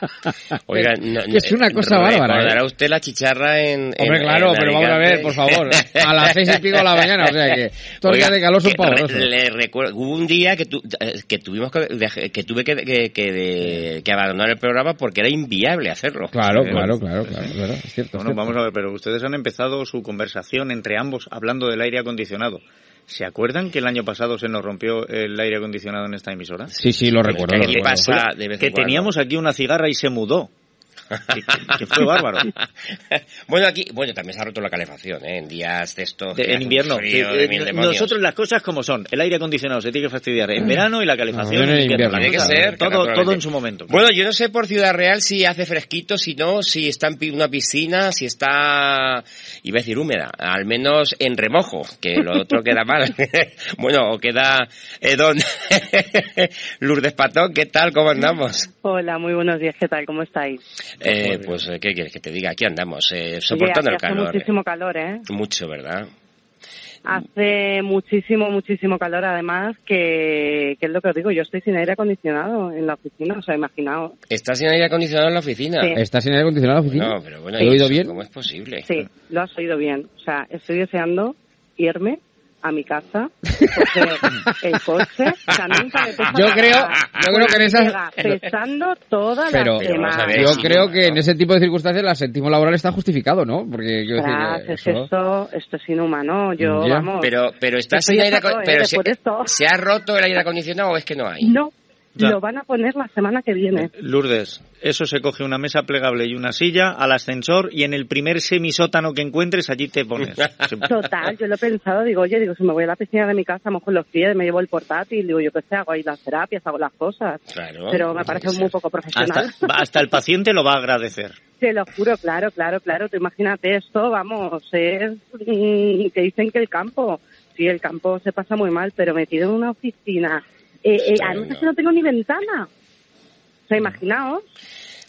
Oiga, no- es una cosa bárbara. Recordará ¿eh? usted la chicharra en. Hombre, en- claro, en pero vamos a ver, por favor. A las seis y pico de la mañana, o sea que Oiga, de calor son pavorosos. le recuerdo, hubo un día que, tu- eh, que tuvimos que, tuve que, que, que, de- que abandonar el programa porque era inviable hacerlo. Claro, Eh, claro, claro, claro, claro, es cierto. es Bueno, cierto. vamos a ver, pero ustedes han empezado su conversación entre ambos hablando del aire acondicionado. ¿Se acuerdan que el año pasado se nos rompió el aire acondicionado en esta emisora? Sí, sí, lo recuerdo. ¿Qué lo le recuerdo. pasa de vez en Que teníamos aquí una cigarra y se mudó. Que, que fue bárbaro. bueno, aquí, bueno, también se ha roto la calefacción, ¿eh? En días de estos. De- en invierno. frío Sí, de eh, nosotros las cosas como son. El aire acondicionado se tiene que fastidiar en verano y la calefacción No, en invierno. Tiene que ser, todo, todo en su momento. Bueno, yo no sé por Ciudad Real si hace fresquito, si no, si está en pi- una piscina, si está, iba a decir húmeda, al menos en remojo, que lo otro queda mal. bueno, o queda Edón. Lourdes Patón, ¿qué tal? ¿Cómo andamos? Hola, muy buenos días, ¿qué tal? ¿Cómo estáis? Eh, pues, eh, ¿qué quieres que te diga? Aquí andamos, eh, soportando aquí el hace calor. muchísimo calor, ¿eh? Mucho, ¿verdad? Hace muchísimo, muchísimo calor, además, que, que es lo que os digo, yo estoy sin aire acondicionado en la oficina, o sea, imaginaos. ¿Estás sin aire acondicionado en la oficina? Sí. ¿Estás sin aire acondicionado en la oficina? No, pero bueno, ¿He ¿y oído eso bien? ¿Cómo es posible? Sí, lo has oído bien. O sea, estoy deseando irme a mi casa, coger el coche, o sea, nunca me pesa Yo nada. creo- yo creo que en esas- pesando toda Pero la semana. yo creo que en ese tipo de circunstancias el sentismo laboral está justificado, ¿no? Porque quiero decir, Tras, eh, es que eso- esto, esto es inhumano, yo, Ya. vamos... Pero, pero estás Estoy sin aire enfadado, acon- ¿eh? pero se. ¿se ha roto el aire acondicionado o es que no hay? No, Ya. lo van a poner la semana que viene. Lourdes, eso se coge una mesa plegable y una silla al ascensor y en el primer semisótano que encuentres allí te pones. Total, yo lo he pensado, digo, oye, digo, si me voy a la piscina de mi casa, mojo los pies, me llevo el portátil, digo, yo qué sé, hago ahí las terapias, hago las cosas. Claro. Pero me parece muy poco profesional. Hasta, hasta el paciente lo va a agradecer. Te lo juro, claro, claro, claro. Tú imagínate esto, vamos, es mm, que dicen que el campo, sí, el campo se pasa muy mal, pero metido en una oficina. Eh, eh, además es que no tengo ni ventana. O sea, imaginaos.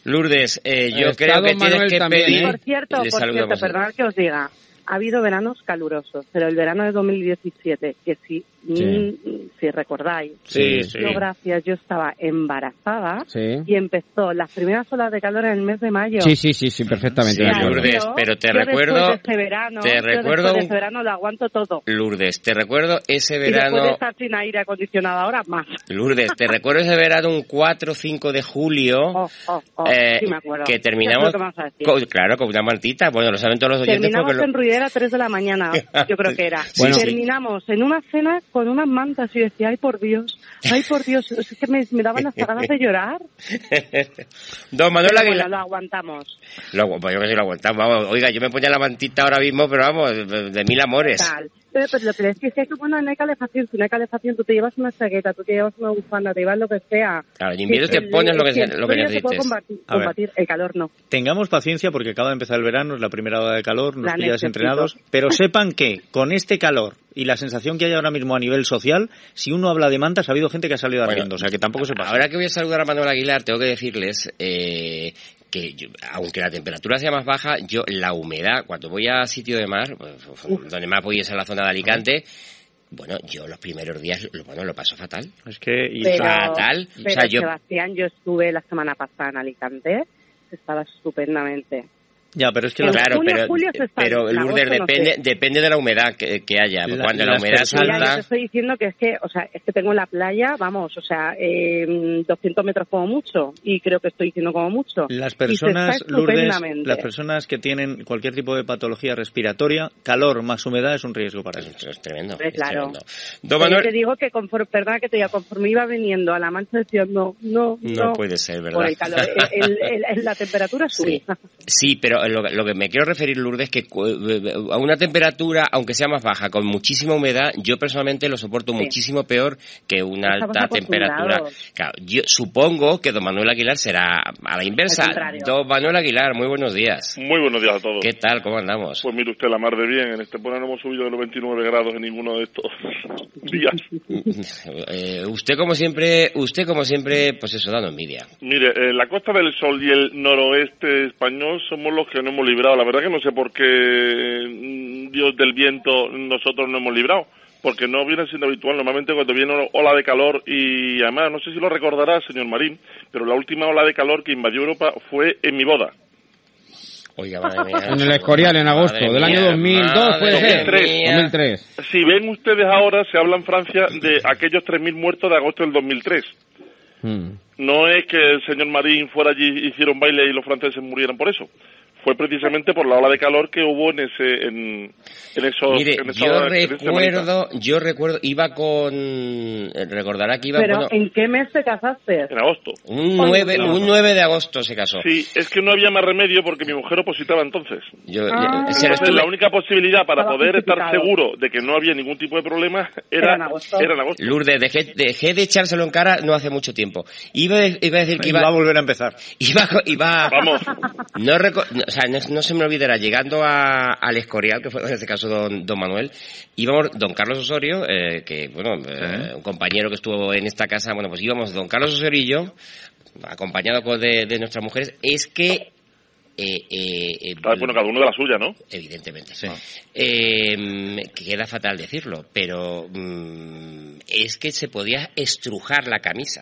Lourdes, eh, yo creo que Manuel tienes que también, pedir... ¿eh? Por cierto, por cierto, perdonad que os diga, ha habido veranos calurosos, pero el verano de 2017, que si, Sí. mm, si recordáis, Sí, sí. yo gracias, yo estaba embarazada Sí. y empezó las primeras olas de calor en el mes de mayo. Sí, sí, sí, sí, perfectamente. Lourdes, pero te Yo recuerdo... De ese verano, te recuerdo de ese verano lo aguanto todo. Lourdes, te recuerdo ese Y después de verano... estar sin aire acondicionado ahora, más. Lourdes, te recuerdo ese verano un 4 o 5 de julio Oh, oh, eh, sí me acuerdo. que ¿Qué terminamos que claro con una mantita bueno lo saben todos los oyentes Terminamos porque lo- en Ruidera a 3 de la mañana, yo creo que era. Bueno. y terminamos en una cena con unas mantas y yo decía, ay por Dios, ay por Dios, es que me, me daban hasta ganas de llorar. Don Manuel Aguilar bueno, lo aguantamos. Lo- pues yo que sí lo aguantaba. Vamos, oiga, yo me ponía la mantita ahora mismo, pero vamos, de, de mil amores. Tal. Pero, pero lo que es que si hay que bueno, no hay calefacción, si no hay calefacción, tú te llevas una chaqueta, tú te llevas una bufanda, te llevas lo que sea. Claro, en invierno Si te el- pones lo que, el lo que frío se puede necesites. combatir, combatir, el calor no. Tengamos paciencia porque acaba de empezar el verano, es la primera hora de calor, nos La pillas entrenados, pero sepan que con este calor y la sensación que hay ahora mismo a nivel social, si uno habla de mantas, ha habido gente que ha salido Bueno, ardiendo, o sea que tampoco se pasa. Ahora que voy a saludar a Manuel Aguilar, tengo que decirles eh, que yo- aunque la temperatura sea más baja, yo la humedad, cuando voy a sitio de mar, pues, donde más voy es en la zona de Alicante, bueno, yo los primeros días, lo- bueno, lo paso fatal. Es que y Pero, fatal. pero o sea, yo Sebastián, yo estuve la semana pasada en Alicante, estaba estupendamente. Ya, pero es que En lo- Claro, junio, pero, julio se está, pero en Lourdes, agosto no depende, sé. depende de la humedad que, que haya. La- Cuando la humedad personas- Mira, yo te estoy diciendo que es que, o sea, es que tengo la playa, vamos, o sea, eh, 200 metros como mucho, y creo que estoy diciendo como mucho. Las personas, Lourdes, las personas que tienen cualquier tipo de patología respiratoria, calor más humedad es un riesgo para ellos. Es tremendo. Hombre, es claro. tremendo. Manuel, yo te digo que conforme, perdona que te diga, conforme iba viniendo a la mancha decía, no, no, no. no puede ser, Por ¿verdad? el calor, el- el- el- la temperatura sube. Sí, pero lo, lo que me quiero referir, Lourdes, es que cu- a una temperatura, aunque sea más baja, con muchísima humedad, yo personalmente lo soporto muchísimo peor que una Estamos alta temperatura. Claro, yo supongo que don Manuel Aguilar será a la inversa. Don Manuel Aguilar, muy buenos días. Muy buenos días a todos. ¿Qué tal? ¿Cómo andamos? Pues mire usted la mar de bien. En este no hemos subido de los 29 grados en ninguno de estos días. Eh, usted como siempre, usted como siempre, pues eso, dando envidia. Mire, eh, la Costa del Sol y el noroeste español somos los que no hemos librado. La verdad que no sé por qué mm, Dios del viento nosotros no hemos librado. Porque no viene siendo habitual. Normalmente cuando viene una ola de calor y además, no sé si lo recordará, señor Marín, pero la última ola de calor que invadió Europa fue en mi boda. Oiga, madre mía. En el Escorial, en agosto, Madre del año mía, 2002, madre puede ser. mía. 2003. Si ven ustedes ahora, se habla en Francia de aquellos 3.000 muertos de agosto del 2003. Mm. No es que el señor Marín fuera allí, hiciera un baile y los franceses murieran por eso. Fue precisamente por la ola de calor que hubo en ese, en, en esos, Mire, en esa- yo en recuerdo, yo recuerdo, iba con, eh, recordará que iba Pero, bueno, ¿en qué mes te casaste? En agosto. un 9, no. un 9 de agosto se casó. Sí, es que no había más remedio porque mi mujer opositaba entonces. Yo, Ah. lo Entonces, estuve- la única posibilidad para Estaba poder estar seguro de que no había ningún tipo de problema era, Era en agosto. era en agosto. Lourdes, dejé, dejé de echárselo en cara no hace mucho tiempo. Iba, a- iba a decir que iba, a volver a empezar. iba, iba, Vamos. no, reco- no, o sea, no, no se me olvidará, llegando a, al Escorial, que fue en este caso don, don Manuel, íbamos, don Carlos Osorio, eh, que, bueno, eh, un compañero que estuvo en esta casa, bueno, pues íbamos don Carlos Osorio y yo, acompañado de, de nuestras mujeres, es que eh, eh, eh, Bueno, cada uno de la suya, ¿no? evidentemente. Eh, que queda fatal decirlo, pero mm, es que se podía estrujar la camisa.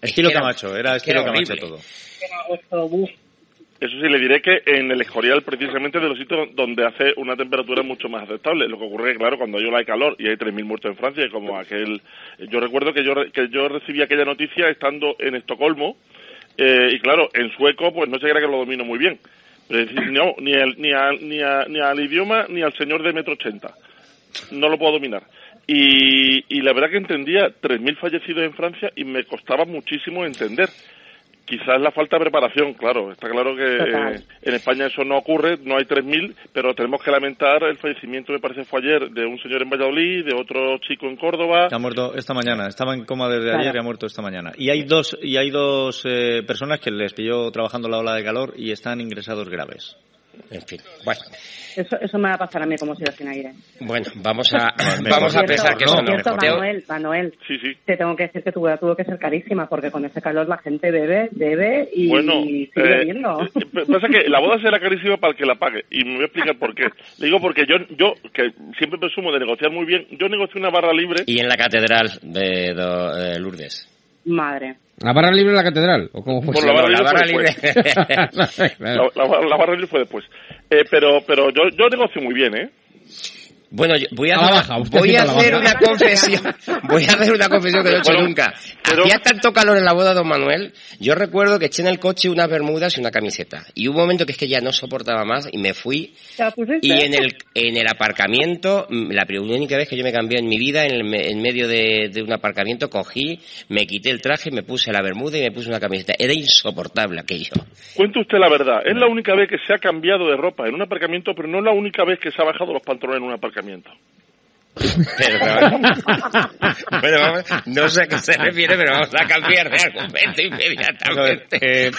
Es Estilo que era- Camacho, era estilo era Camacho todo. Buf. Eso sí, le diré que en el Escorial, precisamente de los sitios donde hace una temperatura mucho más aceptable. Lo que ocurre que, claro, cuando hay ola de calor y hay 3.000 muertos en Francia, como aquel... Yo recuerdo que yo, que yo recibí aquella noticia estando en Estocolmo, eh, y claro, en sueco, pues no sé era que lo domino muy bien. Pero es decir, no, ni, el- ni, al- ni, a- ni al idioma ni al señor de metro ochenta. No lo puedo dominar. Y, y la verdad que entendía 3.000 fallecidos en Francia y me costaba muchísimo entender. Quizás la falta de preparación, claro. Está claro que eh, en España eso no ocurre, no hay 3.000, pero tenemos que lamentar el fallecimiento, me parece fue ayer, de un señor en Valladolid, de otro chico en Córdoba. Ha muerto esta mañana, estaba en coma desde Claro. ayer y ha muerto esta mañana. Y hay dos, y hay dos eh, personas que les pilló trabajando la ola de calor y están ingresados graves. En fin, bueno. Eso, eso me va a pasar a mí como si sin aire. Bueno, vamos a, vamos a pensar que eso no. cierto, Manuel, Manuel, te tengo que decir que tu boda tuvo que ser carísima porque con ese calor la gente bebe, bebe y Bueno, sigue eh, bebiendo. P- Pasa que la boda será carísima para el que la pague y me voy a explicar por qué. Le digo porque yo, yo que siempre presumo de negociar muy bien, yo negocié una barra libre. Y en la catedral de Do- eh, Lourdes. Madre. ¿La barra libre de la catedral? ¿O cómo fue? Bueno, la barra la barra libre fue después. Claro. La, la- la barra libre fue después. Eh, pero pero yo, yo negocio muy bien, ¿eh? Bueno, yo voy a, baja, voy a hacer una confesión. Voy a hacer una confesión que no he hecho Bueno, nunca. Hacía tanto calor en la boda de Don Manuel, yo recuerdo que eché en el coche unas bermudas y una camiseta. Y hubo un momento que es que ya no soportaba más y me fui. Y en el, en el aparcamiento, mm, la primera única vez que yo me cambié en mi vida, en, el me- en medio de, de un aparcamiento, cogí, me quité el traje, me puse la bermuda y me puse una camiseta. Era insoportable aquello. Cuente usted la verdad. Es la única vez que se ha cambiado de ropa en un aparcamiento, pero no es la única vez que se ha bajado los pantalones en un aparcamiento acercamiento. Perdón. bueno, vamos, no sé a qué se refiere, pero vamos a cambiar de argumento inmediatamente. Eh,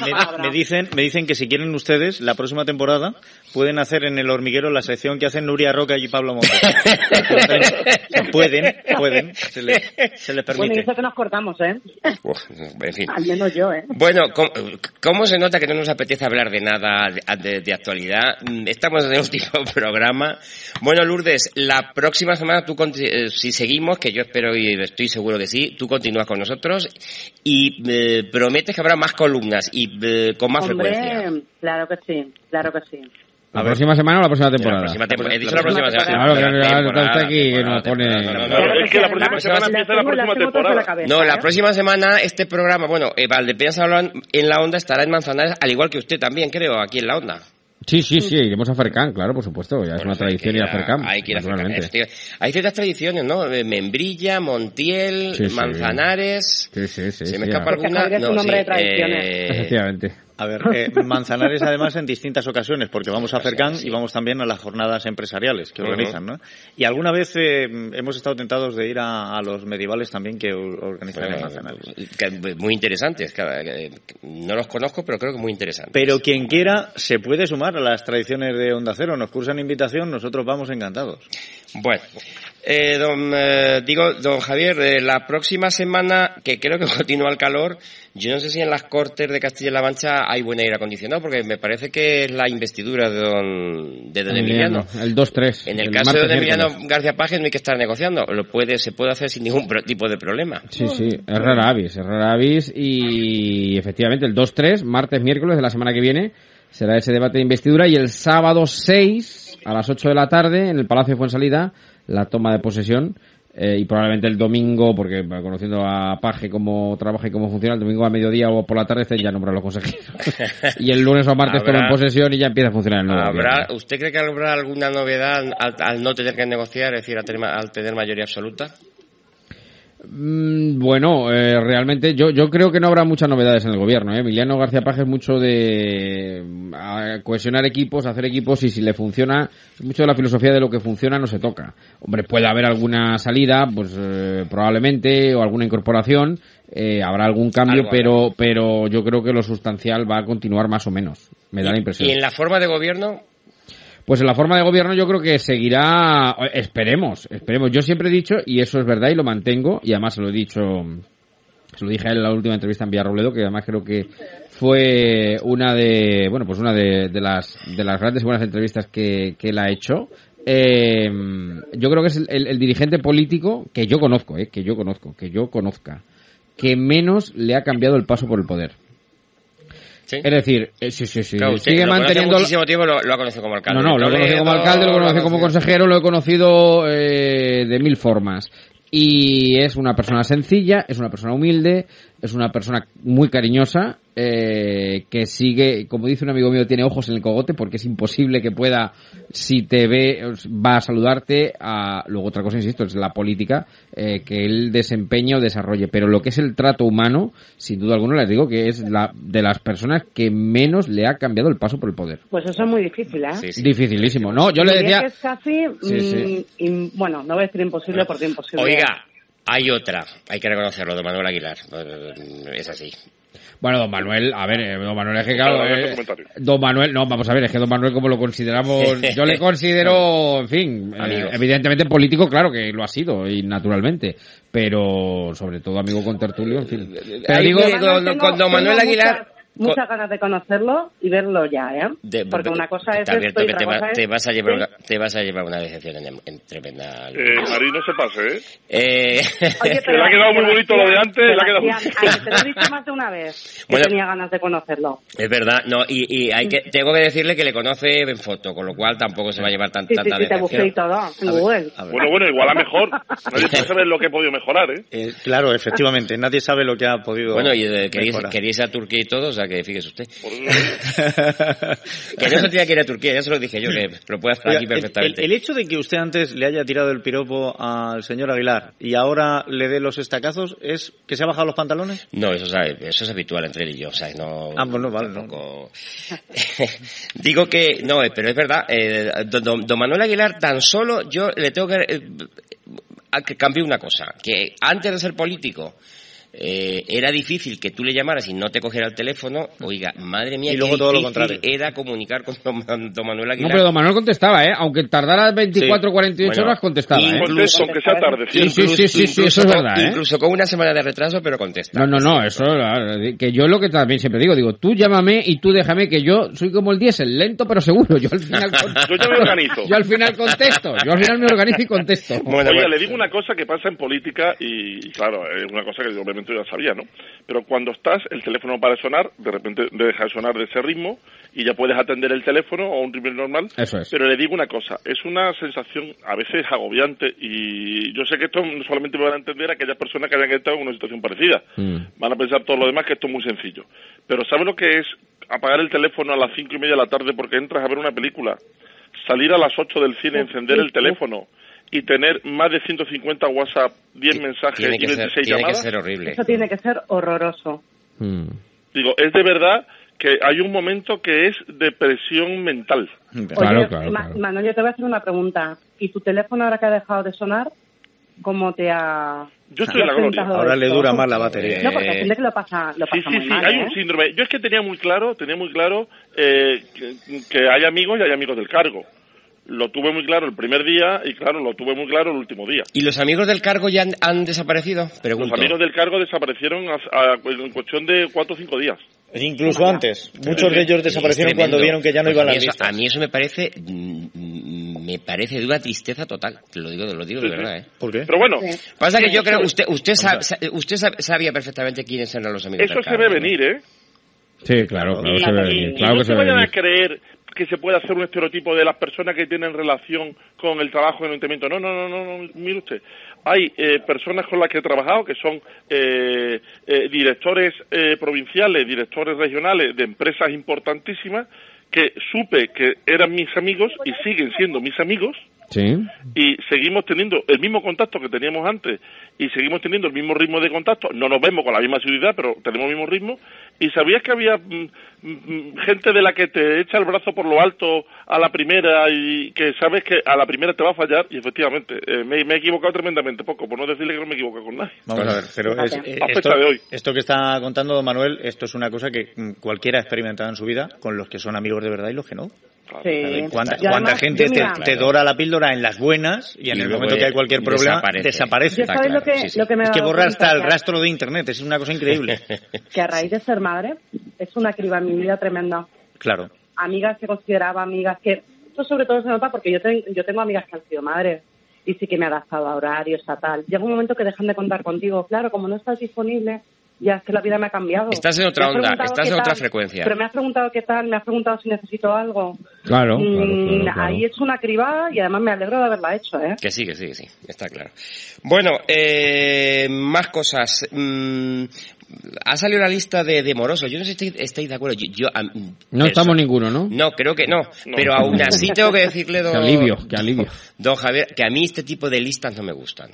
me, me- me dicen, me dicen que si quieren ustedes, la próxima temporada, pueden hacer en el hormiguero la sección que hacen Nuria Roca y Pablo Montes. pueden, pueden, se les, se les Bueno, y permite. eso que nos cortamos, ¿eh? Uf, en fin. Al menos yo, ¿eh? Bueno, ¿cómo, cómo se nota que no nos apetece hablar de nada de, de- de actualidad? Estamos en el último programa. Bueno, Lourdes, la próxima semana tú, eh, si seguimos, que yo espero y estoy seguro que sí, tú continúas con nosotros y eh, prometes que habrá más columnas y eh, con más frecuencia. Claro que sí, claro que sí. ¿La próxima semana o la próxima temporada? próxima tempo- he dicho la próxima semana. Claro, que La ahora temporada, está aquí que nos temporada, pone... temporada. No, no, no, es que la próxima semana empieza la próxima temporada. No, ¿eh? la próxima semana este programa, bueno, eh, Valdepeñas en la onda estará en Manzanares, al igual que usted también, creo, aquí en la onda. Sí, sí, sí, iremos a Fercán, claro, por supuesto. Ya es una tradición ir a Fercán. Hay que ir a Fercán. Hay ciertas tradiciones, ¿no? Eh, Membrilla, Montiel, Sí, sí. Manzanares. Sí, sí, sí. ¿Se me sí, escapa alguna? Un No, hombre sí, de tradiciones. eh, Efectivamente. A ver, eh, Manzanares además en distintas ocasiones, porque vamos a Cercán y vamos también a las jornadas empresariales que organizan, ¿no? Y alguna vez eh, hemos estado tentados de ir a, a los medievales también que or- organizan en bueno, Manzanares. que- muy interesantes. no los conozco, pero creo que muy interesantes. Pero quien quiera se puede sumar a las tradiciones de Onda Cero. Nos cursan invitación, nosotros vamos encantados. Bueno, eh, don, eh, digo, don Javier, eh, la próxima semana, que creo que continúa el calor, yo no sé si en las Cortes de Castilla-La Mancha hay buen aire acondicionado, porque me parece que es la investidura de don, de don Emiliano. El 2-3. En el, el caso de don Emiliano. García Pajes no hay que estar negociando, lo puede, se puede hacer sin ningún tipo de problema. Sí, sí, es rara avis, es rara avis y efectivamente el 2-3, martes, miércoles de la semana que viene, será ese debate de investidura y el sábado 6 a las 8 de la tarde en el Palacio de Fuensalida la toma de posesión eh, y probablemente el domingo, porque conociendo a Paje cómo trabaja y cómo funciona, el domingo a mediodía o por la tarde ya nombrados los consejeros. y el lunes o martes toman posesión y ya empieza a funcionar el nuevo ¿Habrá. ¿Usted cree que habrá alguna novedad al, al no tener que negociar, es decir, al tener, al tener mayoría absoluta? Mm, Bueno, eh, realmente yo, yo creo que no habrá muchas novedades en el gobierno. ¿eh? Emiliano García Paje es mucho de mm, a- cohesionar equipos, hacer equipos y si le funciona, mucho de la filosofía de lo que funciona no se toca. Hombre, puede haber alguna salida, pues eh, probablemente, o alguna incorporación, eh, habrá algún cambio, Algo pero, pero yo creo que lo sustancial va a continuar más o menos. Me da la impresión. ¿Y en la forma de gobierno? Pues en la forma de gobierno yo creo que seguirá, esperemos, esperemos. Yo siempre he dicho, y eso es verdad y lo mantengo, y además se lo he dicho, se lo dije a él en la última entrevista en Villarrobledo, que además creo que fue una de, bueno, pues una de, las, de las grandes y buenas entrevistas que, que él ha hecho. Eh, yo creo que es el- el dirigente político que yo conozco, eh, que yo conozco, que yo conozca, que menos le ha cambiado el paso por el poder. ¿Sí? Es decir, eh, sí, sí, sí, Claro, usted sigue lo manteniendo muchísimo tiempo, lo, lo ha conocido como alcalde. no, no, lo he conocido como alcalde, lo he conocido como consejero, lo he conocido eh, de mil formas. Y es una persona sencilla, es una persona humilde, es una persona muy cariñosa, eh, que sigue, como dice un amigo mío, tiene ojos en el cogote porque es imposible que pueda, si te ve, va a saludarte. A, luego otra cosa, insisto, es la política eh, que él desempeña o desarrolle. Pero lo que es el trato humano, sin duda alguna, les digo que es la de las personas que menos le ha cambiado el paso por el poder. Pues eso es muy difícil, ¿eh? Dificilísimo. No, yo le Diría decía... que es casi, Sí, sí. mm, bueno, no voy a decir imposible porque imposible. Oiga, hay otra, hay que reconocerlo, de Manuel Aguilar. Es así. Bueno, don Manuel, a ver, eh, don Manuel es que claro, eh, don Manuel, no, vamos a ver, es que don Manuel como lo consideramos, yo le considero, en fin, eh, evidentemente político, claro que lo ha sido, y naturalmente, pero sobre todo amigo con tertulio, en fin. Pero digo, con- Tengo- con don Manuel Aguilar- Muchas, ganas de conocerlo y verlo ya, ¿eh? De- Porque una cosa es esto y que te, otra va- cosa es... te vas a llevar Sí. una, te vas a llevar una decepción en, en tremenda. Eh, no se pase, ¿eh? Eh, Oye, Que le ha quedado muy bonito lo de antes, le ha quedado te lo he dicho más de una vez, que Bueno. tenía ganas de conocerlo. es verdad, no, y, y hay que, tengo que decirle que le conoce en foto, con lo cual tampoco se va a llevar tan, Sí, sí, tanta sí, te busqué y todo en Google. Bueno, bueno, igual a mejor. Nadie saber lo que he podido mejorar, ¿eh? Eh, claro, efectivamente, nadie sabe lo que ha podido. Bueno, y eh, queréis, queréis ir a Turquía y todo, o sea que fíjese usted. que no se tenía que ir a Turquía, ya se lo dije yo, que lo puede hacer Oiga, aquí el- perfectamente. El, el hecho de que usted antes le haya tirado el piropo al señor Aguilar y ahora le dé los estacazos es que se ha bajado los pantalones. No, eso, es- eso es habitual entre él y yo, o sea, no... Ah, vale, no. tampoco- Digo que, no, eh, pero es verdad, eh, don, don- don Manuel Aguilar, tan solo yo le tengo que... eh, cambie una cosa, que antes de ser político eh, era difícil que tú le llamaras y no te cogiera el teléfono, oiga, madre mía, Y qué luego todo lo contrario. era comunicar con don, don Manuel no, Aguilar. pero don Manuel contestaba, ¿eh? Aunque tardara 24 o 48 Bueno, horas, contestaba, ¿eh? Contesto, aunque sea tarde. Sí, sí, sí, sí, sí, Incluso eso es con- verdad, ¿eh? Incluso con una semana de retraso, pero contesta. No, no, no, eso, que yo lo que también siempre digo, digo, tú llámame y tú déjame que yo soy como el diésel, lento pero seguro, yo al final contesto. Yo ya me organizo. Yo al final contesto, yo al final me organizo y contesto. Oiga, le digo una cosa que pasa en política y, claro, es una cosa que yo ya sabía, ¿no? Pero cuando estás, el teléfono para de sonar, de repente deja de sonar de ese ritmo y ya puedes atender el teléfono o un ritmo normal. Eso es. Pero le digo una cosa, es una sensación a veces agobiante y yo sé que esto no solamente me van a entender aquellas personas que hayan estado en una situación parecida. Mm. Van a pensar todo lo demás que esto es muy sencillo. Pero ¿sabe lo que es apagar el teléfono a las cinco y media de la tarde porque entras a ver una película? Salir a las ocho del cine, encender el teléfono y tener más de 150 WhatsApp, 10 mensajes Tiene y que, ser, 26 tiene que llamadas. ser horrible. Eso tiene que ser horroroso. Mm. Digo, es de verdad que hay un momento que es depresión mental. Oye, Ma- Manuel, yo te voy a hacer una pregunta. ¿Y tu teléfono ahora que ha dejado de sonar, cómo te ha... Yo estoy en la gloria. Ahora le dura más la batería. No, porque hay que lo pasa, lo Sí, pasa sí, muy sí, mal, hay ¿eh? un síndrome. Yo es que tenía muy claro, tenía muy claro eh, que, que hay amigos y hay amigos del cargo. Lo tuve muy claro el primer día y claro, lo tuve muy claro el último día. ¿Y los amigos del cargo ya han, han desaparecido? Pregunto. Los amigos del cargo desaparecieron a- a- en cuestión de cuatro o cinco días. Incluso antes. Muchos de ellos desaparecieron cuando vieron que ya no Pues iban a las eso- listas. A mí eso me parece, mm, me parece de una tristeza total. Te lo digo, lo digo de Sí, verdad, ¿eh? ¿Por qué? Pero bueno, Pasa que yo creo, usted, usted, usted sab- sabía perfectamente quiénes eran los amigos eso del se cargo. ve ¿no? venir, ¿eh? Sí, claro, claro, se ve claro que se se ve vayan a creer que se puede hacer un estereotipo de las personas que tienen relación con el trabajo en el ayuntamiento. No, no, no, no, no, mire usted. Hay eh, personas con las que he trabajado que son eh, eh, directores eh, provinciales, directores regionales de empresas importantísimas que supe que eran mis amigos y siguen siendo mis amigos Sí. y seguimos teniendo el mismo contacto que teníamos antes y seguimos teniendo el mismo ritmo de contacto. No nos vemos con la misma ciudad, pero tenemos el mismo ritmo. ¿Y sabías que había mm, mm, gente de la que te echa el brazo por lo alto a la primera y que sabes que a la primera te va a fallar? Y efectivamente, eh, me, me he equivocado tremendamente poco, por no decirle que no me equivoco con nadie. Vamos a ver, pero es- eh, A esto, de hoy. esto que está contando don Manuel, esto es una cosa que mm, cualquiera ha experimentado en su vida con los que son amigos de verdad y los que no. Sí. ¿Cuánta, Y cuánta además, gente te dora la píldora en las buenas y en Y el momento que hay cualquier problema desaparece. desaparece? Yo sabes lo que, lo que me Es que borra hasta el rastro de internet, es una cosa increíble. que a raíz de ser madre es una criba en mi vida tremenda. Claro. Amigas que consideraba amigas que... Esto sobre todo se nota porque yo, ten- yo tengo amigas que han sido madres y sí que me he adaptado a horarios, a tal. Llega un momento que dejan de contar contigo. Claro, como no estás disponible, ya es que la vida me ha cambiado. Estás en otra onda, estás en otra tal, frecuencia. Pero me has preguntado qué tal, me has preguntado si necesito algo. Claro, Mm, claro, claro, claro. Ahí he hecho una cribada y además me alegro de haberla hecho, ¿eh? Que sí, que sí, que sí, está claro. Bueno, eh, más cosas. Mm, ha salido la lista de, de morosos. Yo no sé si estoy- estáis de acuerdo. Yo, No estamos ninguno, ¿no? No, creo que no. Pero aún así tengo que decirle, don, Qué alivio, qué alivio. don Javier, que a mí este tipo de listas no me gustan.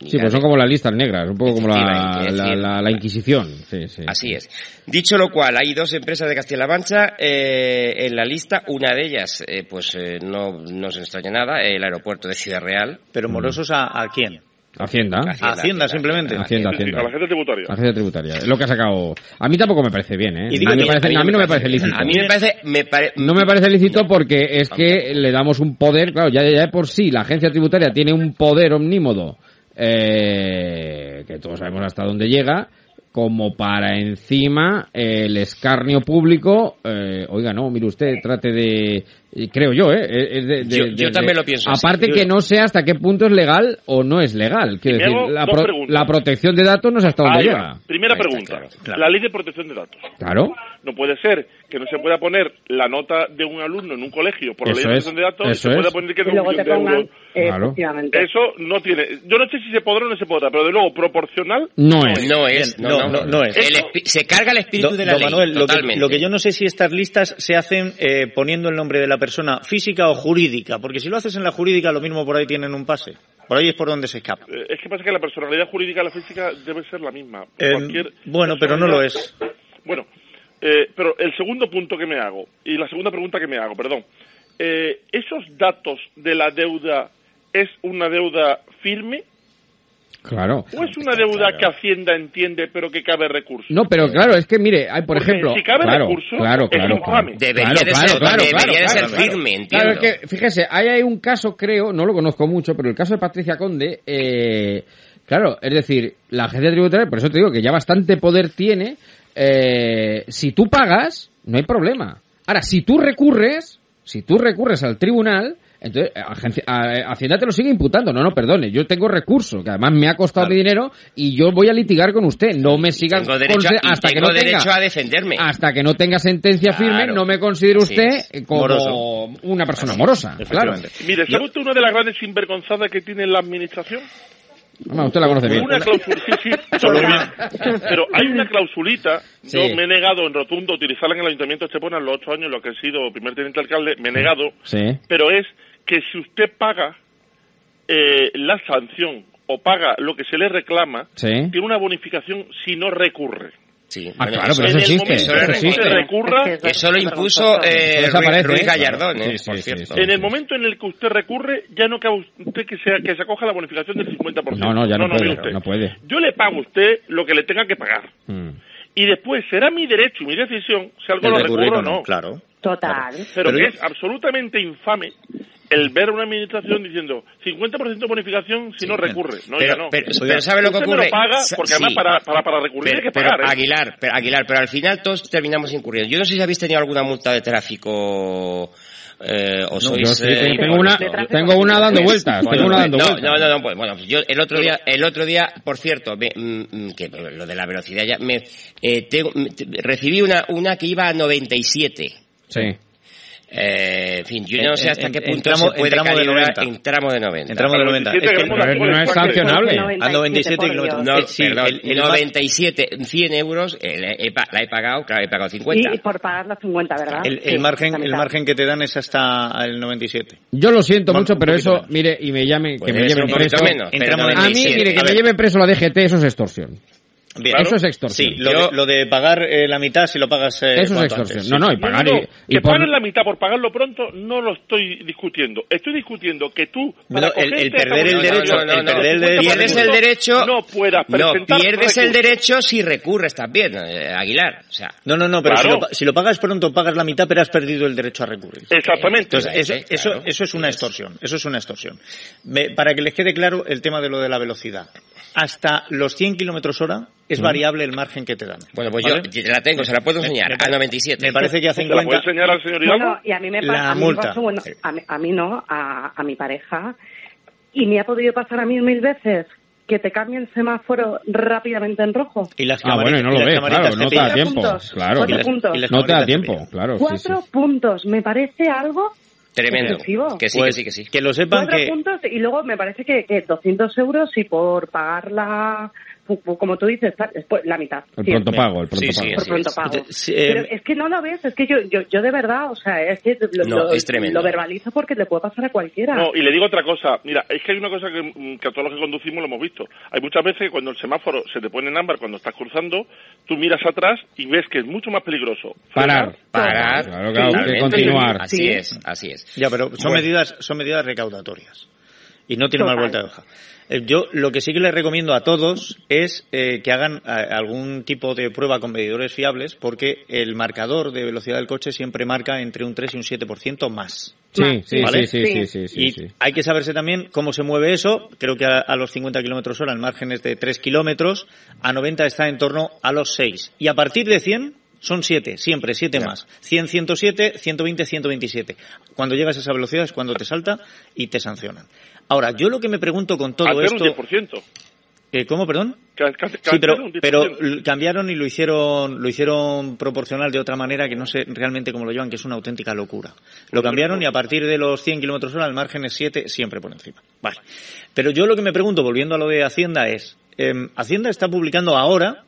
Sí, pues son como las listas negras, un poco como la, la, la- la Inquisición. Sí, sí. Así es. Dicho lo cual, hay dos empresas de Castilla-La Mancha eh, en la lista. Una de ellas, eh, pues eh, no, no se extraña nada, el aeropuerto de Ciudad Real. Pero morosos a, a quién? Hacienda. Hacienda, simplemente. Hacienda, Sí, sí, Hacienda. a la gente tributaria. Agencia tributaria. Es lo que ha sacado. A mí tampoco me parece bien, ¿eh? A, mí que- me parece- a mí a mí no me me parece lícito. A mí me parece, me pare- No me parece lícito porque es que le damos un poder, claro, ya, ya de por sí la agencia tributaria tiene un poder omnímodo eh, que todos sabemos hasta dónde llega, como para encima el escarnio público, eh, oiga, no, mire usted, trate de, creo yo, ¿eh? es de- de- Yo- de- yo de- también lo pienso. Aparte que no sé hasta qué punto es legal o no es legal, quiero Y decir, la, pro- la protección de datos no sé hasta dónde llega. Primera Ahí pregunta. claro, La ley de protección de datos. Claro. No puede ser que no se pueda poner la nota de un alumno en un colegio por la ley de es, protección de datos y eso se pueda es. poner que es Y de un luego te millón de pongan, euros. eh, Claro. Eso no tiene. Yo no sé si se podrá o no se podrá, pero de luego proporcional. No es. No es, no, no, no, no, no es. El espi- se carga el espíritu Do- de la don ley. Manuel, lo que, lo que yo no sé si estas listas se hacen eh, poniendo el nombre de la persona física o jurídica, porque si lo haces en la jurídica, lo mismo por ahí tienen un pase. Por ahí es por donde se escapa. Eh, Es que pasa que la personalidad jurídica y la física debe ser la misma. Eh, bueno, pero no lo personalidad- Bueno, eh, pero el segundo punto que me hago, y la segunda pregunta que me hago, perdón. Eh, ¿Esos datos de la deuda es una deuda firme Claro. o es una deuda que Hacienda entiende pero que cabe recurso? No, pero claro, es que mire, hay por Porque ejemplo, si cabe claro, recurso, claro, es claro, infame. claro. Debería Claro, de claro, ser, claro, debería claro, de ser claro, firme, claro. entiendo. Claro, es que fíjese, ahí hay un caso, creo, no lo conozco mucho, pero el caso de Patricia Conde, eh, claro, es decir, la agencia tributaria, por eso te digo que ya bastante poder tiene, eh, si tú pagas, no hay problema. Ahora, si tú recurres, si tú recurres al tribunal, entonces eh, agencia- a- Hacienda te lo sigue imputando. No, no, perdone, yo tengo recurso, que además me ha costado mi dinero y yo voy a litigar con usted. No me siga Tengo derecho, a, hasta que tengo no derecho tenga a defenderme. hasta que no tenga sentencia firme, Claro. no me considere Así usted como Moroso. una persona morosa. Claro. Mire, ¿sabe usted una de las grandes sinvergonzadas que tiene la administración? Usted la conoce bien. Una cláusula, sí, sí, solo una. Pero hay una clausulita, Sí. yo me he negado en rotundo a utilizarla en el Ayuntamiento de Estepona en los ocho años, en los que he sido primer teniente alcalde, me he negado, Sí. pero es que si usted paga eh, la sanción o paga lo que se le reclama, Sí. tiene una bonificación si no recurre. Sí, Ah, bueno, claro, pero en eso el existe. momento Eso existe. recurra, Es que Eso lo impuso eh, Ruiz, desaparece, Ruiz. Gallardón, Sí, eh, sí, por sí, cierto. sí. en el momento en el que usted recurre, ya no cabe usted que, sea, que se acoja la bonificación del 50%. No, no, ya no, puede. usted. No puede. Yo le pago a usted lo que le tenga que pagar. Mm. Y después será mi derecho y mi decisión si algo El lo recurro o o no. no, claro. Total. Pero, Pero que yo- es absolutamente infame el ver a una administración diciendo 50% bonificación si no recurre. No, Pero- ya no. pero- pero ¿sabe lo que ocurre? lo paga porque sí. además para, para, para recurrir Pero, hay que pero, pagar. ¿eh? Aguilar, pero, Aguilar, pero al final todos terminamos incurriendo. Yo no sé si habéis tenido alguna multa de tráfico eh, o sois... sí, eh, tengo una, tengo una dando vueltas. Bueno, Tengo una dando no, vueltas. no, no, no, pues, bueno, pues yo el otro día, el otro día, por cierto, me- mm, que lo de la velocidad ya me eh, tengo- recibí una una que iba a 97. Sí. Eh, en fin, yo no sé hasta en- qué punto tramo- se puede en tramo de calibrar 90. en tramo de 90. En tramo de 90. Es que Pero no es sancionable. a 97 por kilómetros. No, Eh, sí, perdón, el- el más- 97, 100 euros, eh, la he, la he pagado, claro, he pagado 50. Y, y por pagar las 50, ¿verdad? El, Sí, el margen, la el margen que te dan es hasta el 97. Yo lo siento Bueno, mucho, pero eso, menos. mire, y me llame, Pues que me lleven preso. menos, En pero tramo de A mí, 97. mire, que A me ver. lleve preso la DGT, eso es extorsión. Bien. Eso es extorsión. Sí, lo, Yo- de, lo de pagar eh, la mitad si lo pagas eh, Eso es extorsión. antes, No, no, y pagar digo, y, y que por- paguen la mitad por pagarlo pronto no lo estoy discutiendo. Estoy discutiendo que tú para No, el- el perder el derecho- bonificación el perder el del derecho- 50% pierdes el derecho no puedas no presentar pierdes el derecho si recurres también eh, Aguilar o sea No, no, no, pero si, lo, pa- si lo pagas pronto, pagas la mitad, pero has perdido el derecho a recurrir. Exactamente. Entonces, eso, eso, eso es una extorsión. Eso es una extorsión. Me- para que les quede claro el tema de lo de la velocidad. Hasta los 100 kilómetros hora es variable el margen que te dan. bueno pues ¿Vale? yo la tengo se la puedo enseñar Me a pare- 97 Me parece que hacen ¿Se la enseñar al señor? Bueno, y a mí me, La a mí me multa. pasó, bueno, a mí, a mí no, a, a mi pareja. Y me ha podido pasar a mí mil veces que te cambie el semáforo rápidamente en rojo. Y las Ah, bueno, y no lo ves, claro, te no te da tiempo. puntos. Claro, Cuatro Y las- puntos. y las no te da tiempo, pillan. claro. sí, Cuatro sí. puntos, me parece algo tremendo excesivo. que sí Pues, que sí que sí que lo sepan Cuatro que... puntos y luego me parece que, que 200 euros y por pagar la, como tú dices, la mitad. El Sí, pronto pago, el pronto Sí, sí, pago. por así pronto es. pago. Sí, eh, Pero es que no lo ves, es que yo, yo, yo de verdad, o sea, es que lo, No, lo- es tremendo. lo verbalizo porque le puede pasar a cualquiera. No, y le digo otra cosa. Mira, es que hay una cosa que, mm, que a todos los que conducimos lo hemos visto. Hay muchas veces que cuando el semáforo se te pone en ámbar cuando estás cruzando, tú miras atrás y ves que es mucho más peligroso. Parar. parar Claro, claro, que continuar. así Sí. es así es Ya, pero son Bueno. medidas son medidas recaudatorias. Y no tiene más vuelta de hoja. Eh, Yo lo que sí que les recomiendo a todos es eh, que hagan eh, algún tipo de prueba con medidores fiables porque el marcador de velocidad del coche siempre marca entre un 3 y un 7% más. Sí, sí, ¿Vale? sí, sí, sí, sí, sí, y sí. hay que saberse también cómo se mueve eso. Creo que a, a los 50 kilómetros hora el margen es de 3 kilómetros, a 90 está en torno a los 6. Y a partir de 100 son 7, siempre 7 más. 100, 107, 120, 127. Cuando llegas a esa velocidad es cuando te salta y te sancionan. Ahora, yo lo que me pregunto con todo Hacer esto... un 10%. Eh, ¿Cómo, perdón? Ca- Sí, pero, un 10%. pero l- cambiaron y lo hicieron, lo hicieron proporcional de otra manera que no sé realmente cómo lo llevan, que es una auténtica locura. Lo cambiaron y a partir de los 100 kilómetros hora el margen es 7 siempre por encima. Vale. Pero yo lo que me pregunto, volviendo a lo de Hacienda, es, em, Hacienda está publicando ahora,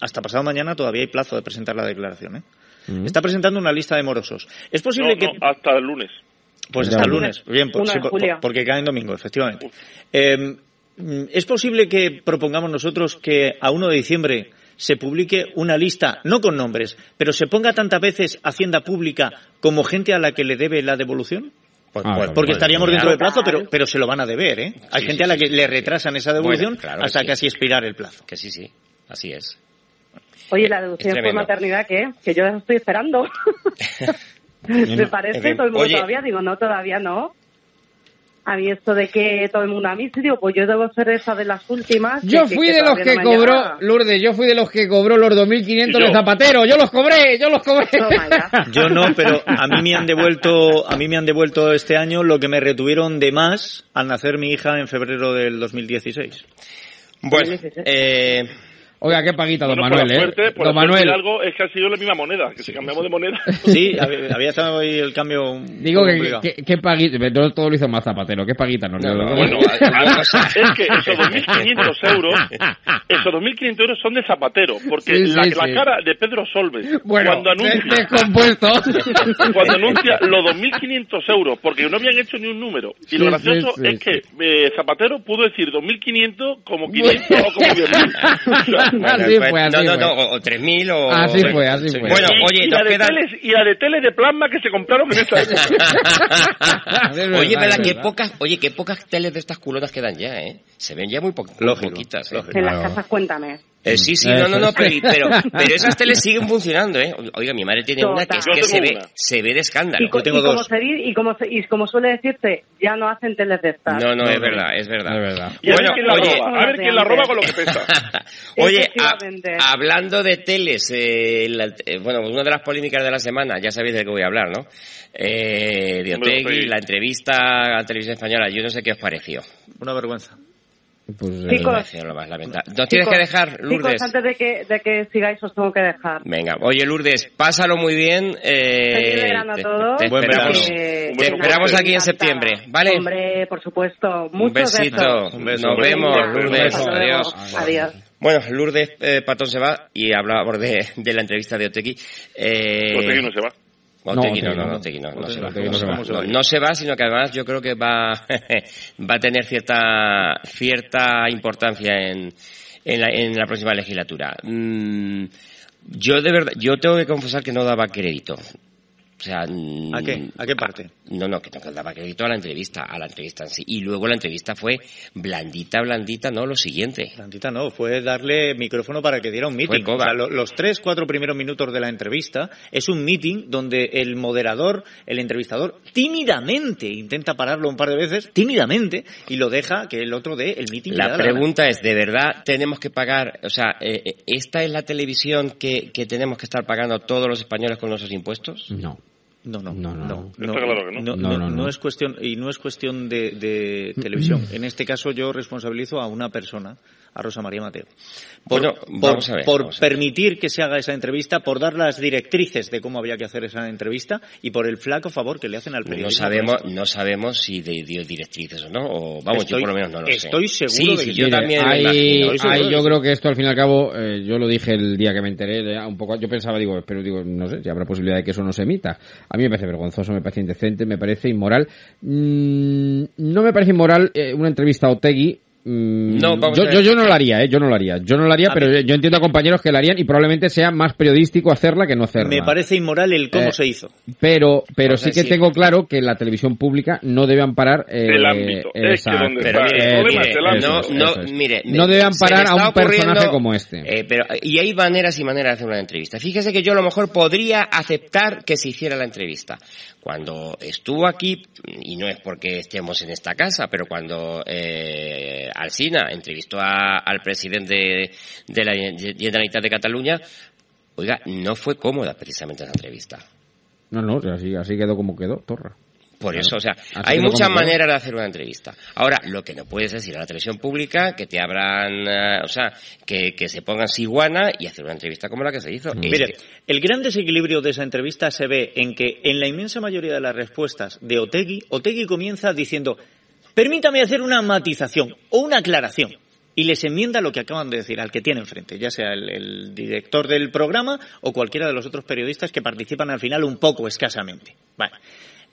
hasta pasado mañana todavía hay plazo de presentar la declaración, ¿eh? Está presentando una lista de morosos. Es posible No, que... no, hasta el lunes. Pues hasta el lunes. Bien, por- Uno sí, de por- julio. porque cae en domingo, efectivamente. Eh, mm, ¿Es posible que propongamos nosotros que a 1 de diciembre se publique una lista, no con nombres, pero se ponga tantas veces Hacienda Pública como gente a la que le debe la devolución? Pues, Ah, pues, Porque pues, estaríamos dentro del plazo, pero, pero se lo van a deber, ¿eh? Hay Sí, gente sí, a la que sí, le sí. retrasan esa devolución Bueno, claro que hasta sí. casi expirar el plazo. Que sí, sí. Así es. Oye, la deducción Es por maternidad, ¿qué? Que yo la estoy esperando. Me parece, todo el mundo oye. todavía, digo, no, todavía no. A mí esto de que todo el mundo a mí, digo, pues yo debo ser esa de las últimas. Yo que- fui que de los que no cobró, llegado. Lourdes, yo fui de los que cobró los 2.500 Y yo. de Zapatero. Yo los cobré, yo los cobré. Yo no, pero a mí me han devuelto, a mí me han devuelto este año lo que me retuvieron de más al nacer mi hija en febrero del 2016. Bueno, eh, Oiga, qué paguita, don Bueno, por Manuel, ¿eh? suerte, por Don Manuel. algo es que ha sido la misma moneda, que si cambiamos de moneda. Sí, había había estado ahí el cambio. Digo que, que, qué paguita, todo, todo lo hizo más Zapatero, qué paguita, no, No, no, Bueno, es que esos 2.500 euros, esos 2.500 euros son de Zapatero, porque Sí, sí, la, sí. la cara de Pedro Solves, Bueno, cuando anuncia, descompuesto. cuando anuncia los 2.500 euros, porque no habían hecho ni un número. Y Sí, lo gracioso sí, sí, es que eh, Zapatero pudo decir 2.500 como 500 o como 10.000. Bueno, Así pues, fue, así no, no, fue. no, o, o 3.000 o... Así fue, así Sí. fue. Bueno, y, oye, y nos la de teles, y la de teles de plasma que se compraron en esa época. Oye, ¿verdad? Qué pocas, oye, qué pocas teles de estas culotas quedan ya, ¿eh? Se ven ya muy, po- Lógico, poquitas. ¿eh? lógico. En las casas, cuéntame. Eh, sí, sí, no, no, no, pero, pero, pero esas teles siguen funcionando, ¿eh? Oiga, mi madre tiene una que es que se ve, una. se ve de escándalo. Y, co- Yo tengo y como dos. se y como se- y como suele decirse, ya no hacen teles de estas. No, no, es verdad, es verdad. Es verdad. Y a ver Bueno, quién la oye, roba, a ver quién la roba con lo que pesa. Oye, a- hablando de teles, eh, la- eh, bueno, una de las polémicas de la semana, ya sabéis de qué voy a hablar, ¿no? Eh, de Otegui, la entrevista a Televisión Española, yo no sé qué os pareció. Una vergüenza. Pues, eh, Chicos. lo más lamentable. Nos tienes Chicos, que dejar, Chicos, Lourdes. antes de que, de que sigáis os tengo que dejar. Venga, oye Lourdes, pásalo muy bien. Eh, Feliz verano a te- todos. te Buen esperamos. Eh, te esperamos aquí en septiembre, ¿vale? Hombre, por supuesto. Un Muchos besito. Un beso. Nos vemos, Lourdes. Adiós. Adiós. Bueno, Lourdes eh, Patón se va y hablábamos de, de la entrevista de Otegui. Eh, Otegui no se va. No, se va. Otegui no se va. No, no se va, sino que además yo creo que va, va a tener cierta, cierta importancia en, en, la, en la próxima legislatura. Mm, yo de verdad, yo tengo que confesar que no daba crédito. O sea, ¿A qué? ¿A qué parte? no, no, que no daba crédito a la entrevista, a la entrevista en sí. Y luego la entrevista fue blandita, blandita, no, lo siguiente. Tantita no, fue darle micrófono para que diera un meeting. O sea, lo- los tres, cuatro primeros minutos de la entrevista es un meeting donde el moderador, el entrevistador, tímidamente intenta pararlo un par de veces, tímidamente, y lo deja que el otro dé el meeting. La pregunta es, ¿de verdad tenemos que pagar, o sea, eh, eh, esta es la televisión que, que tenemos que estar pagando todos los españoles con nuestros impuestos? No. No, no, No, no, no. Está claro que no. No, No, no, no, no. no es cuestión y no es cuestión de, de televisión. En este caso yo responsabilizo a una persona, a Rosa María Mateo. Por, Bueno, por- vamos a ver, por vamos a ver. permitir que se haga esa entrevista, por dar las directrices de cómo había que hacer esa entrevista y por el flaco favor que le hacen al No periodismo. sabemos, no sabemos si de- dio directrices o no, o vamos, Estoy- yo por lo menos no lo sé. estoy seguro sí, de sí, que yo Mire, también hay- imagino. Hay- yo creo que esto al fin y al cabo, eh, yo lo dije el día que me enteré, ya un poco, yo pensaba, digo, pero digo, no sé, si habrá posibilidad de que eso no se emita. A mí me parece vergonzoso, me parece indecente, me parece inmoral. Mm, no me parece inmoral eh, una entrevista a Otegui Mm, No, vamos yo, a ver. yo, yo no lo haría, ¿eh? Yo no lo haría. Yo no lo haría, A pero mí- yo, entiendo a compañeros que lo harían y probablemente sea más periodístico hacerla que no hacerla. Me parece inmoral el cómo Eh, se hizo. Pero, pero O sea, sí que sí. tengo claro que la televisión pública no debe amparar eh, El ámbito. Es que exacto. donde Pero está mire, el problema mire, es el ámbito. no, Eso es, no, eso es. mire, No debe amparar a un personaje como este. eh, pero, y hay maneras y maneras de hacer una entrevista. Fíjese que yo a lo mejor podría aceptar que se hiciera la entrevista. Cuando estuvo aquí, y no es porque estemos en esta casa, pero cuando eh, Alsina entrevistó al presidente de la Generalitat de Cataluña, oiga, no fue cómoda precisamente esa entrevista. No, no, así, así quedó como quedó, Torra. Por Claro. eso, o sea, hay muchas maneras de hacer una entrevista. Ahora, lo que no puedes decir a la televisión pública, que te abran, eh, o sea, que, que se pongan siguana y hacer una entrevista como la que se hizo. Mire, que- el gran desequilibrio de esa entrevista se ve en que en la inmensa mayoría de las respuestas de Otegui, Otegui comienza diciendo, permítame hacer una matización o una aclaración. Y les enmienda lo que acaban de decir al que tiene enfrente, ya sea el, el director del programa o cualquiera de los otros periodistas que participan al final un poco escasamente. Vale.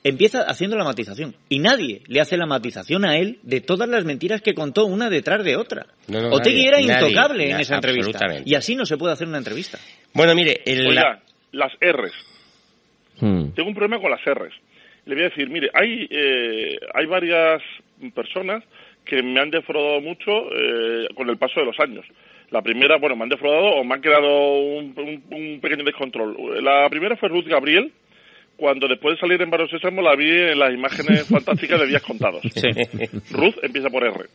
Empieza haciendo la matización y nadie le hace la matización a él de todas las mentiras que contó una detrás de otra. No, no, Otegui nadie, era nadie, intocable en esa entrevista y así no se puede hacer una entrevista. Bueno, mire, el, Oiga, las R's. Hmm. Tengo un problema con las R's. Le voy a decir, mire, hay, eh, hay varias personas que me han defraudado mucho eh, con el paso de los años. La primera, bueno, me han defraudado o me han creado un, un- un pequeño descontrol. La primera fue Ruth Gabriel, cuando después de salir en Barrio Sésamo la vi en las imágenes fantásticas de Días Contados. Ruth empieza por R.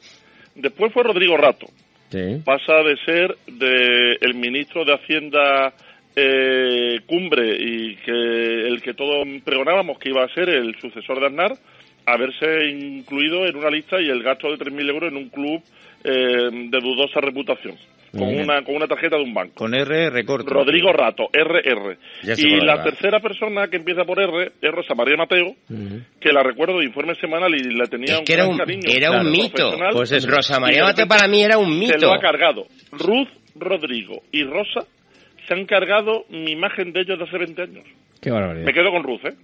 Después fue Rodrigo Rato. Sí. Pasa de ser de el ministro de Hacienda eh, Cumbre y que el que todos pregonábamos que iba a ser el sucesor de Aznar, a verse incluido en una lista y el gasto de 3.000 euros en un club eh, de dudosa reputación, con una, con una tarjeta de un banco. Con R recorto. Rodrigo Rato, RR. Y la tercera persona que empieza por R es Rosa María Mateo, que la recuerdo de informe semanal y la tenía Es un que era gran un- cariño. era un mito. Pues eso. Rosa María Mateo para mí era un Se mito. lo ha cargado. Ruth, Rodrigo y Rosa se han cargado mi imagen de ellos de hace 20 años. Qué barbaridad. Me quedo con Ruth, ¿eh?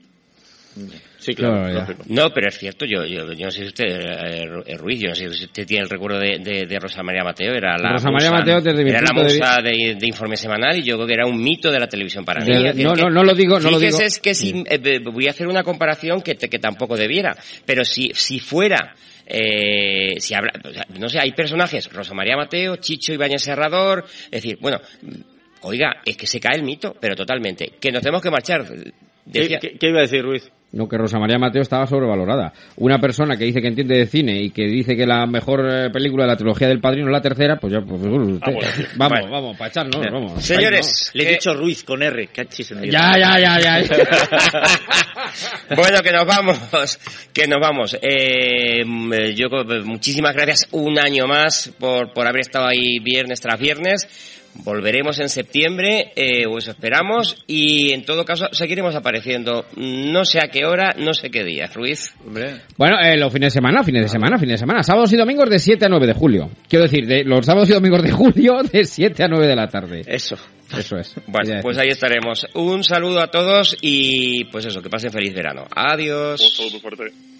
Sí, claro, No, pero es cierto, yo, yo, yo no sé si usted, eh, Ru- Ruiz, yo no sé si usted tiene el recuerdo de, de- de Rosa María Mateo, era la Rosa María musa- Mateo, desde mi era la musa de, de informe semanal y yo creo que era un mito de la televisión para mí. No, no, no lo digo, no lo digo. es que si, eh, eh, voy a hacer una comparación que, te- que tampoco debiera, pero si, si fuera eh, si habla, o sea, no sé, hay personajes, Rosa María Mateo, Chicho Ibáñez Serrador, es decir, bueno, oiga, es que se cae el mito, pero totalmente, que nos tenemos que marchar. Decía, ¿Qué, qué- qué iba a decir Ruiz? No, que Rosa María Mateo estaba sobrevalorada. Una persona que dice que entiende de cine y que dice que la mejor eh, película de la trilogía del Padrino es la tercera, pues ya, pues, usted- Ah, bueno. vamos, Bueno. vamos, para echarnos, vamos. Señores, le he que- dicho Ruiz con R, cachis en el Ya, ya, ya, ya. bueno, que nos vamos, que nos vamos. Eh, mm, yo eh, muchísimas gracias un año más por, por haber estado ahí viernes tras viernes. Volveremos en septiembre, eh, o eso esperamos, y en todo caso seguiremos apareciendo. No sé a qué hora, no sé qué día. Ruiz. Bueno, eh, los fines de semana, fines de semana, fines de semana. Sábados y domingos de 7 a 9 de julio. Quiero decir, de los sábados y domingos de julio de 7 a 9 de la tarde. Eso. Eso es. Bueno, pues ahí estaremos. Un saludo a todos y pues eso, que pasen feliz verano. Adiós. Un saludo muy fuerte.